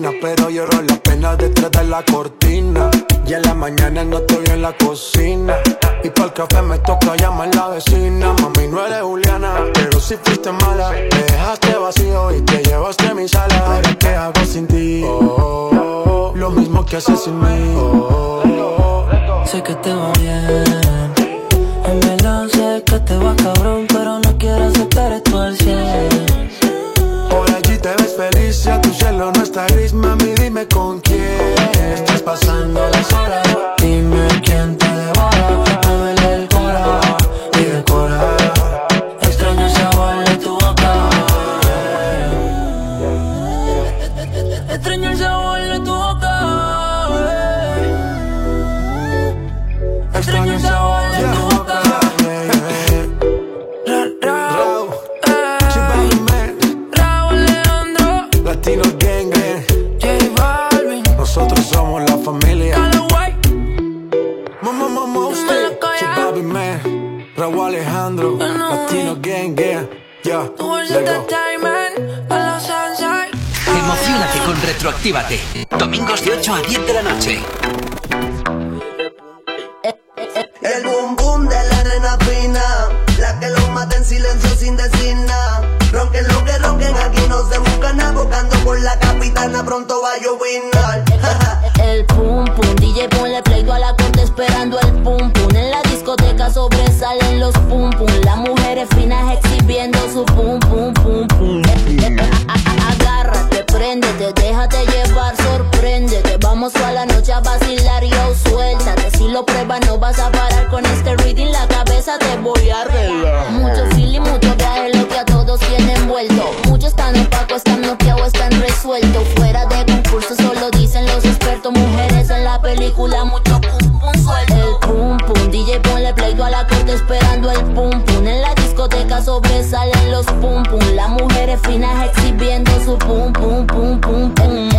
exhibiendo su pum pum pum pum pum.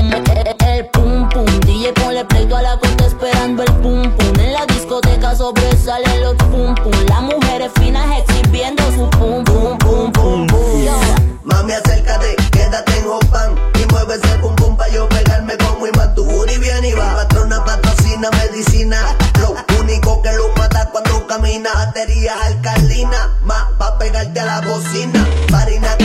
El pum pum. DJ ponle play a la corte esperando el pum pum. En la discoteca sobresalen los pum pum. Las mujeres finas exhibiendo su pum pum pum pum pum. Mami, acércate, quédate en Hopan Y mueve ese pum pum pa' yo pegarme como imán Tu booty bien y va Patrona patrocina medicina Lo único que lo mata cuando camina Baterías alcalinas Más pa' pegarte a la bocina Farina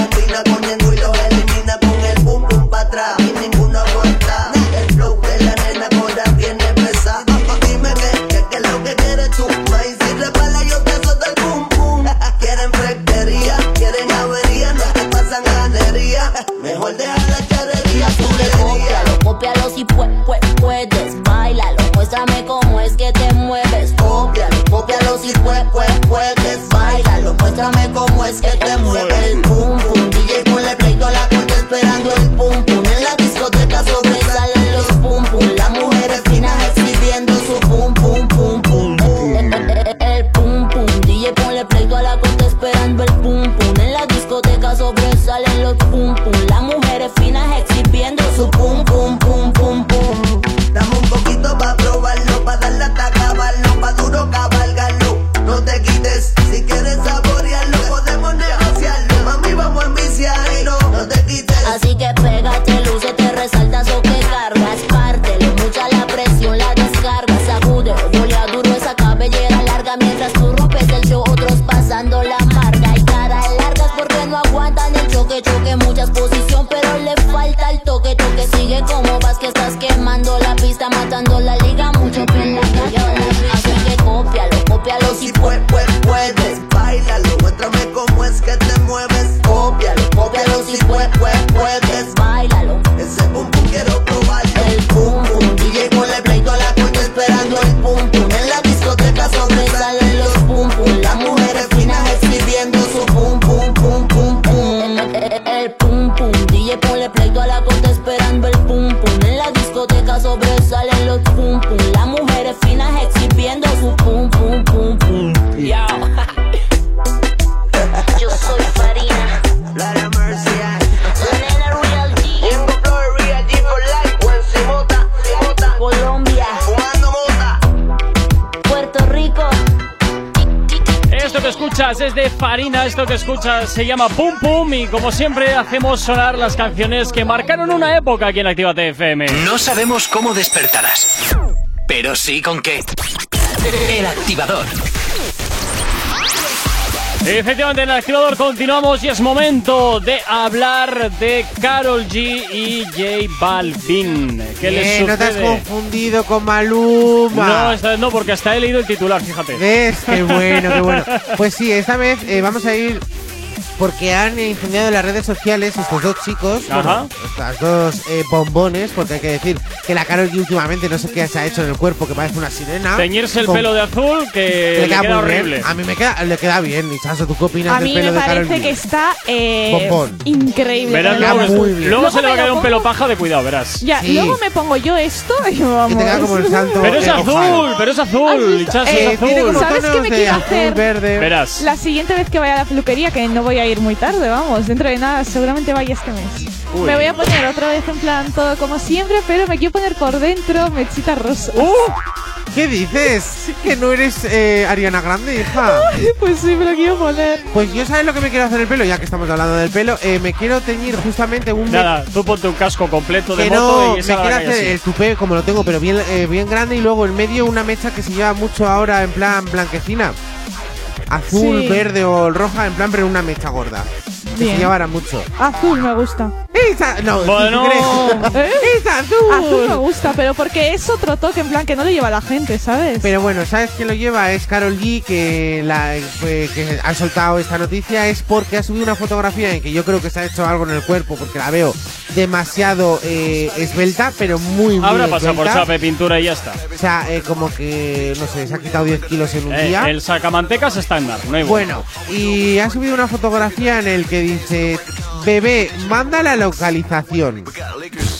esto que escuchas se llama Pum Pum y como siempre hacemos sonar las canciones que marcaron una época aquí en Activa TFM. No sabemos cómo despertarás, pero sí con qué. El activador. Efectivamente, en el activador continuamos y es momento de hablar de Carol G y J Balvin. ¿Qué les Eh, no te has sucede? confundido con Maluma. No, esta vez no, porque hasta he leído el titular, fíjate. ¿Ves? Qué bueno, qué bueno. Pues sí, esta vez eh, vamos a ir porque han incendiado en las redes sociales estos dos chicos, bueno, estas dos eh, bombones, porque hay que decir que la Karol G últimamente no sé qué se ha hecho en el cuerpo, que parece una sirena. Teñirse el Con- pelo de azul que le queda, muy bien. horrible. A mí me queda, le queda bien. Y ¿tú qué opinas A del mí pelo me de Karol parece G? que está eh, increíble. Verás, luego, muy bien. luego se le va a me caer un pelo paja de cuidado, verás. Ya, Sí. luego me pongo yo esto y vamos. Y te queda como el santo. Pero es azul, pero es azul, Chaso, Eh, es azul. ¿Sabes qué me quiero hacer? verde. Verás. La siguiente vez que vaya a la peluquería, que no voy a ir muy tarde, vamos, dentro de nada, seguramente vaya este mes. Uy. Me voy a poner otra vez en plan todo como siempre, pero me quiero poner por dentro mechita rosa. ¡Uh! ¿Qué dices? ¿Que no eres eh, Ariana Grande, hija? Pues sí, me lo quiero poner. Pues yo sabes lo que me quiero hacer el pelo, ya que estamos hablando del pelo, eh, me quiero teñir justamente un Nada, tú ponte un casco completo de que moto no, y me quiero hacer así. el tupé como lo tengo, pero bien, eh, bien grande y luego en medio una mecha que se lleva mucho ahora en plan blanquecina. Azul, Sí. verde o roja, en plan, pero una mecha gorda. Que Bien. se llevara mucho. Azul me gusta. Esa, no, Bueno. ¿tú crees? ¿Eh? ¡Es azul! Azul me gusta, pero porque es otro toque, en plan que no lo lleva la gente, ¿sabes? Pero bueno, ¿sabes quién lo lleva? Es Carol G, que, la, eh, que ha soltado esta noticia. Es porque ha subido una fotografía en que yo creo que se ha hecho algo en el cuerpo, porque la veo demasiado eh, esbelta, pero muy, muy Habrá pasado por esbelta. chape, pintura y ya está. O sea, eh, como que, no sé, se ha quitado 10 kilos en un Eh, día. el sacamantecas estándar, no hay Bueno, y ha subido una fotografía en el que dice, bebé, manda la localización.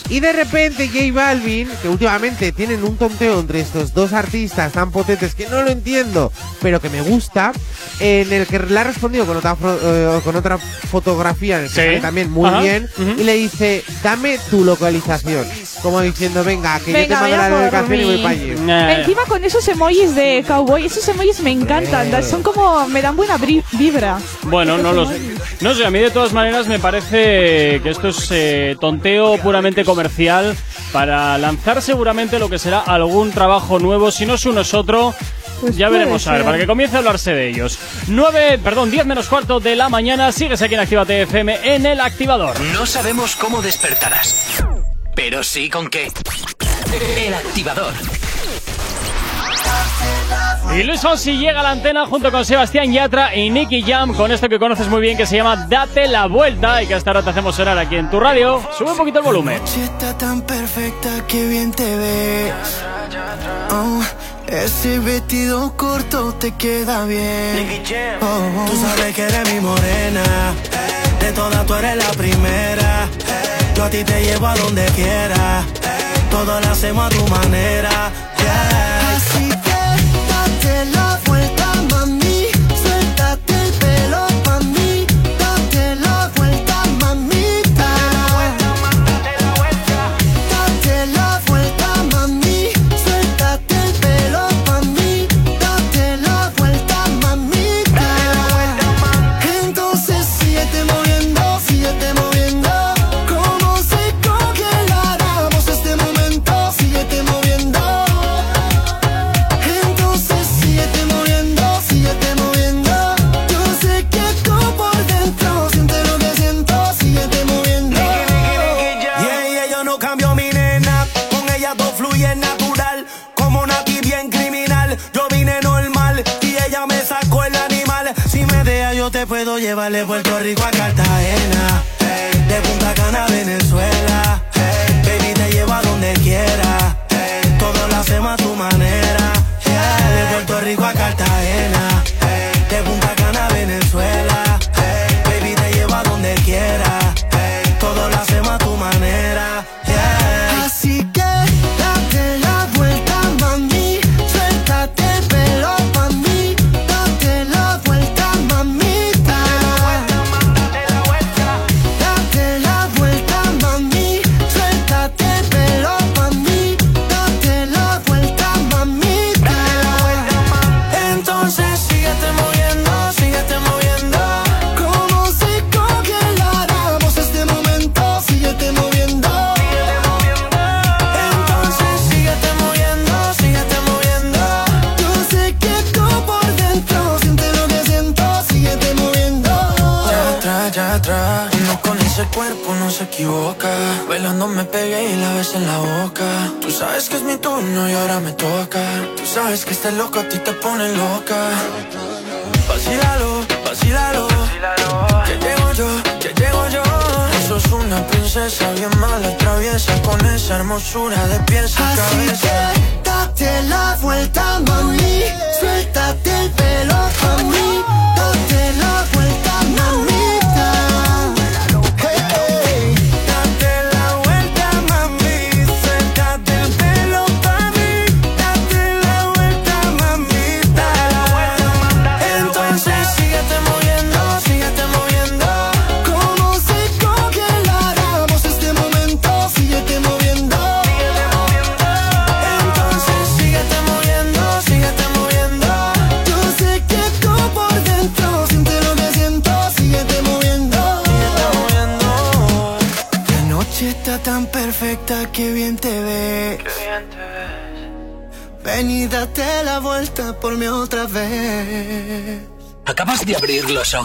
Y de repente J Balvin, que últimamente tienen un tonteo entre estos dos artistas tan potentes que no lo entiendo, pero que me gusta, en el que le ha respondido con otra, eh, con otra fotografía en el que Sí. sale también muy Ajá. bien, y le dice, dame tu localización. Como diciendo, venga, que yo te mando la dedicación y voy para allí. Encima con esos emojis de cowboy, esos emojis me encantan, da- son como, me dan buena bri- vibra. Bueno, no lo sé. No sé, a mí de todas maneras me parece que esto es eh, tonteo puramente comercial para lanzar seguramente lo que será algún trabajo nuevo. Si no es uno es otro, Pues ya puede veremos a ver, ser. para que comience a hablarse de ellos. 9, perdón, 10 menos cuarto de la mañana, sigues aquí en Actívate FM en el activador. No sabemos cómo despertarás, pero sí con qué. El activador. Y Luis Fonsi llega a la antena junto con Sebastián Yatra y Nicky Jam con esto que conoces muy bien que se llama Date la vuelta y que hasta ahora te hacemos sonar aquí en tu radio. Sube un poquito el volumen. noche está tan perfecta que bien te ves. Oh, ese vestido corto te queda bien. Oh, tú sabes que eres mi morena. De todas tú eres la primera. Yo a ti te llevo a donde quiera. Todo lo hacemos a tu manera. Te puedo llevar de Puerto Rico a Cartagena. De Punta Cana a Venezuela.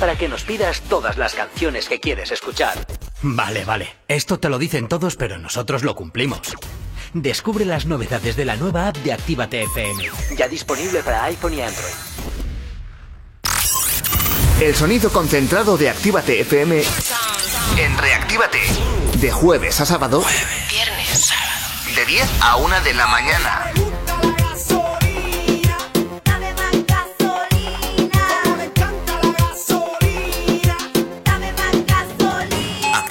Para que nos pidas todas las canciones que quieres escuchar. Vale, vale. Esto te lo dicen todos, pero nosotros lo cumplimos. Descubre las novedades de la nueva app de Actívate FM. Ya disponible para iPhone y Android. El sonido concentrado de Actívate FM en Reactívate. De jueves a sábado. Viernes, sábado. De 10 a 1 de la mañana.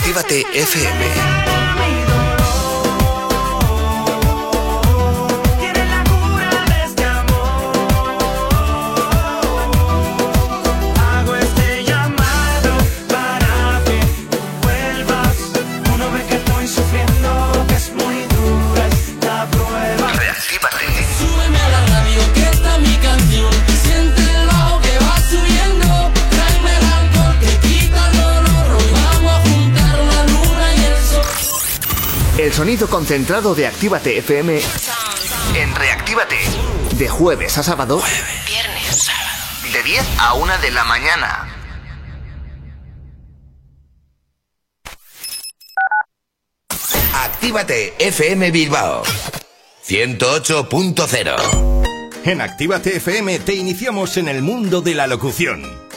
Actívate FM. Concentrado de Actívate FM en Reactívate. De jueves a sábado. Viernes, sábado. De 10 a 1 de la mañana. Actívate FM Bilbao 108.0 En Actívate FM te iniciamos en el mundo de la locución.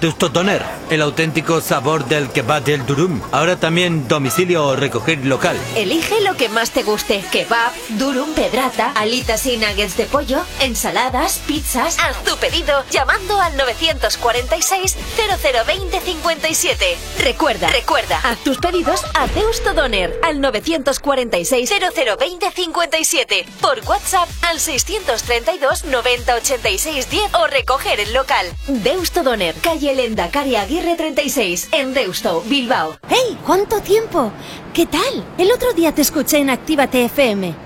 Dusto Doner, el auténtico sabor del kebab del durum. Ahora también domicilio o recoger local. Elige lo que más te guste. Kebab, durum, pedrata, alitas y nuggets de pollo, ensaladas, pizzas. Haz tu pedido llamando al 946 0020 57. Recuerda, recuerda, haz tus pedidos a Deusto Doner al 946 0020 57. Por WhatsApp al 632 90 86 10 o recoger el local. Deusto Doner, calle Lendakari Aguirre 36, en Deusto, Bilbao. ¡Hey! ¿Cuánto tiempo? ¿Qué tal? El otro día te escuché en Actívate FM.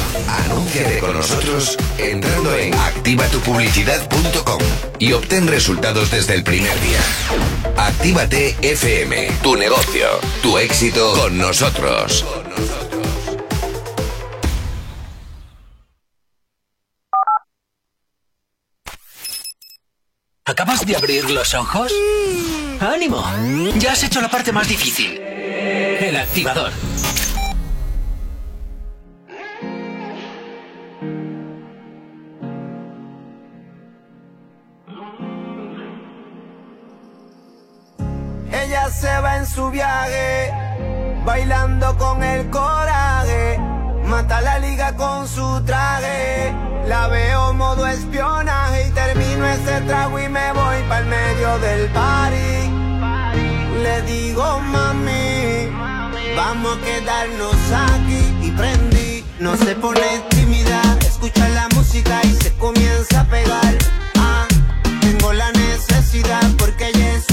Anúnciate con nosotros entrando en activatupublicidad.com y obtén resultados desde el primer día. Actívate FM, tu negocio, tu éxito con nosotros. ¿Acabas de abrir los ojos? ¡Ánimo! Ya has hecho la parte más difícil. El activador. Se va en su viaje, bailando con el coraje. Mata la liga con su traje. La veo modo espionaje y termino ese trago y me voy para el medio del party. Le digo mami, vamos a quedarnos aquí y prendí. No se pone tímida, escucha la música y se comienza a pegar. Ah, tengo la necesidad porque medias.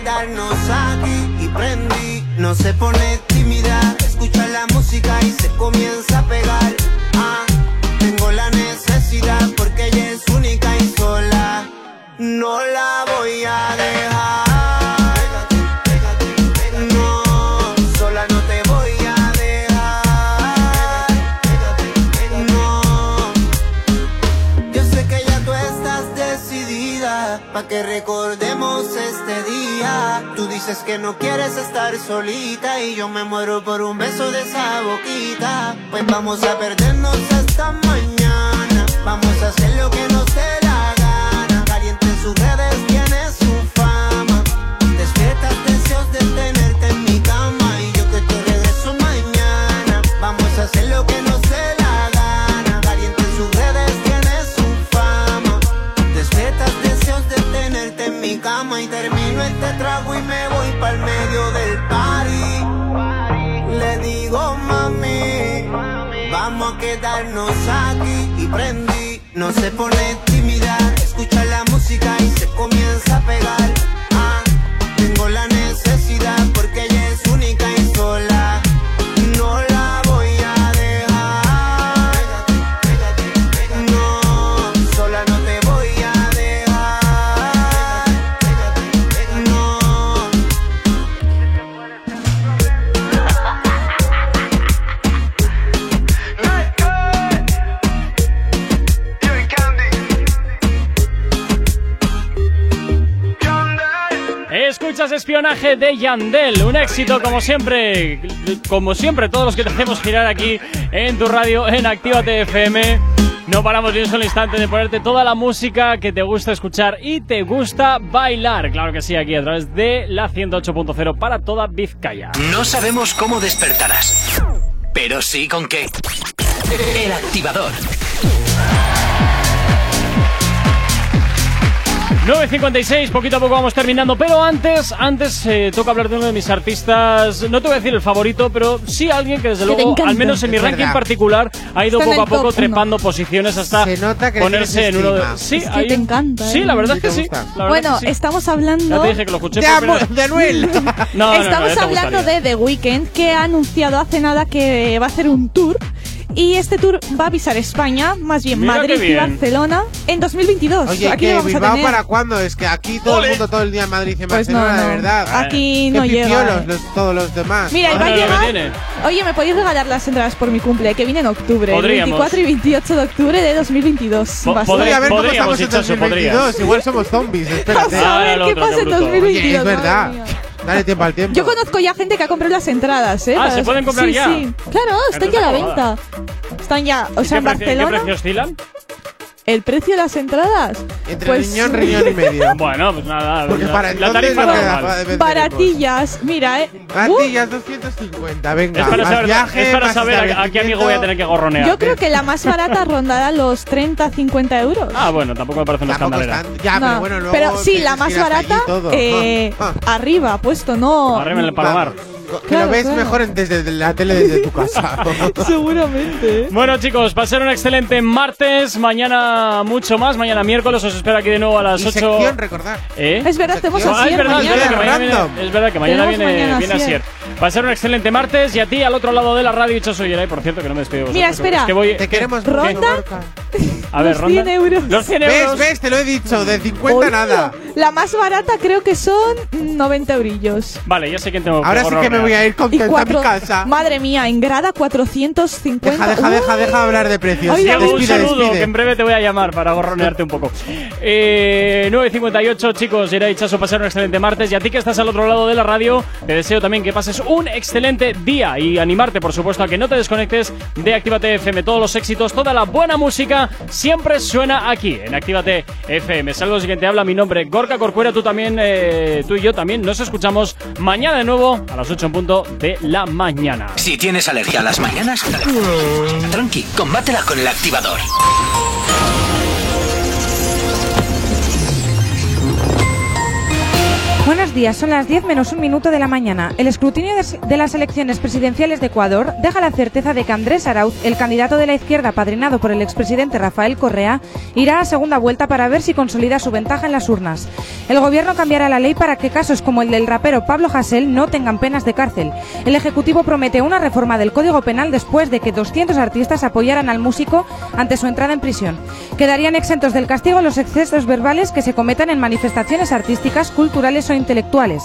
Quedarnos aquí y prendí. No se pone tímida, escucha la música y se comienza dices que no quieres estar solita y yo me muero por un beso de esa boquita. Pues vamos a perdernos hasta mañana. Vamos a hacer lo que quedarnos aquí y prendí. No se pone tímida, escucha la música y se comienza a pegar. Ah, tengo la necesidad Espionaje de Yandel, un éxito como siempre, como siempre todos los que te hacemos girar aquí en tu radio en Actívate FM. No paramos ni un solo instante de ponerte toda la música que te gusta escuchar y te gusta bailar. Claro que sí, aquí a través de la 108.0 para toda Vizcaya. No sabemos cómo despertarás, pero sí con qué. El activador. 9.56, poquito a poco vamos terminando, pero antes, antes eh, toca hablar de uno de mis artistas, no te voy a decir el favorito, pero sí alguien que desde Que luego, al menos en mi Es ranking verdad. particular, ha ido Está poco a poco top uno. trepando posiciones hasta Se nota que le ponerse en uno de... Sí, Es que ahí- te encanta, Sí, ¿eh? la verdad Sí que sí. Bueno, que sí. estamos Ya hablando. te dije que lo escuché De, por de Noel. No, no, no, Estamos ya te hablando gustaría. de The Weeknd, que ha anunciado hace nada que va a hacer un tour. Y este tour va a pisar España, más bien Mira Madrid y bien. Barcelona, en 2022. Oye, Aquí vamos a Bilbao tener. para cuándo? Es que aquí todo el mundo todo el día en Madrid y en Pues no, Barcelona, no. de verdad. Aquí Qué no llega, eh. los- todos los demás. Mira, y va a llegar. Oye, ¿me podéis regalar las entradas por mi cumple? Que viene en octubre. el Podríamos. 24 y 28 de octubre de 2022. Po- Va a ser. podría- Oye, a ver cómo estamos en Hichazo, 2022. podrías. Igual somos zombies, espérate. Vamos a Ah, ver el qué pasa en bruto. 2022. Oye, es verdad. Dale tiempo al tiempo. Yo conozco ya gente que ha comprado las entradas, ¿eh? Ah, Para ¿se los- pueden comprar sí, ya? Sí, claro, están ya a la venta. Están ya, o ¿Y sea, en qué precio- ¿Qué Barcelona, precio oscilan? El precio de las entradas. Entre pues, riñón, riñón y medio. Bueno, pues nada. Porque la, para la entonces tarifa que normal. Baratillas, mira, eh. Baratillas 250, venga. Es para más saber, viaje, es para más saber a, a qué amigo voy a tener que gorronear. Yo creo que la más barata rondará los 30, 50 euros. Ah, bueno, tampoco me parece una Tampoco escandalera. están- Ya, No, pero bueno, luego. pero sí, la más barata, eh, Ah, arriba, puesto, no. Arriba en el palomar. Ah, que Claro, lo ves claro. mejor desde la tele desde tu casa. Seguramente. Bueno, chicos, pasar un excelente martes. Mañana mucho más. Mañana miércoles os espero aquí de nuevo a las y 8. sección, recordar. ¿Eh? Es verdad, tenemos Sección. Ah, es verdad, es verdad que mañana viene, es verdad que mañana Tenemos viene, mañana viene. Va a ser un excelente martes y a ti al otro lado de la radio, Hicho Soyeray, por cierto, que no me despido de Mira, espera. Es que voy, Te queremos mucho, ¿Ronda? Gorka. A ver, Los ronda. 100 euros. Los 100 ¿Ves, euros. ves? Te lo he dicho, de 50 Oye, nada. La más barata creo que son 90 eurillos. Vale, ya sé quién tengo Ahora sí que me voy a ir Y contento a mi casa. Madre mía, en grada 450. Deja, deja, deja, Uy. deja de hablar de precios. Diego, un saludo, despide. que en breve te voy a llamar para gorronearte un poco. Eh, 9.58, chicos, iré Chaso pasar un excelente martes. Y a ti que estás al otro lado de la radio, te deseo también que pases un excelente día y animarte, por supuesto, a que no te desconectes de Actívate FM. Todos los éxitos, toda la buena música, siempre suena aquí, en Actívate FM. Saludos, quien te habla, mi nombre Gorka Corcuera, tú también, eh, tú y yo también nos escuchamos mañana de nuevo a las 8 en punto de la mañana. Si tienes alergia a las mañanas, tranqui, combátela con el activador. Buenos días, son las 10 menos un minuto de la mañana. El escrutinio de, las elecciones presidenciales de Ecuador deja la certeza de que Andrés Arauz, el candidato de la izquierda padrinado por el expresidente Rafael Correa, irá a segunda vuelta para ver si consolida su ventaja en las urnas. El gobierno cambiará la ley para que casos como el del rapero Pablo Hasél no tengan penas de cárcel. El Ejecutivo promete una reforma del Código Penal después de que 200 artistas apoyaran al músico ante su entrada en prisión. Quedarían exentos del castigo los excesos verbales que se cometan en manifestaciones artísticas, culturales o intelectuales.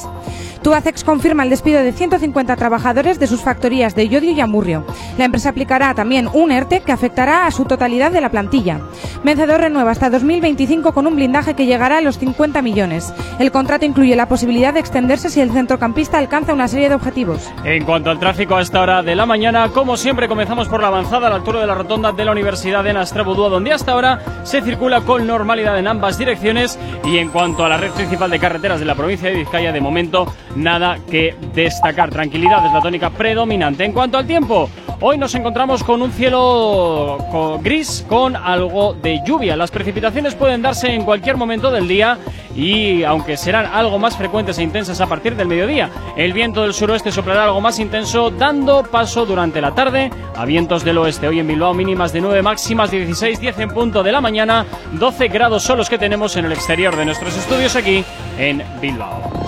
Tubacex confirma el despido de 150 trabajadores de sus factorías de Llodio y Amurrio. La empresa aplicará también un ERTE que afectará a su totalidad de la plantilla. Vencedor renueva hasta 2025 con un blindaje que llegará a los 50 millones. El contrato incluye la posibilidad de extenderse si el centrocampista alcanza una serie de objetivos. En cuanto al tráfico a esta hora de la mañana, como siempre comenzamos por la avanzada a la altura de la rotonda de la Universidad de Nastrabudúa, donde hasta ahora se circula con normalidad en ambas direcciones. Y en cuanto a la red principal de carreteras de la provincia de Vizcaya, de momento nada que destacar. Tranquilidad es la tónica predominante. En cuanto al tiempo, hoy nos encontramos con un cielo gris con algo de lluvia. Las precipitaciones pueden darse en cualquier momento del día y aunque serán algo más frecuentes e intensas a partir del mediodía, el viento del suroeste soplará algo más intenso, dando paso durante la tarde a vientos del oeste. Hoy en Bilbao mínimas de 9, máximas de 16, 10 en punto de la mañana, 12 grados son los que tenemos en el exterior de nuestros estudios aquí en Bilbao.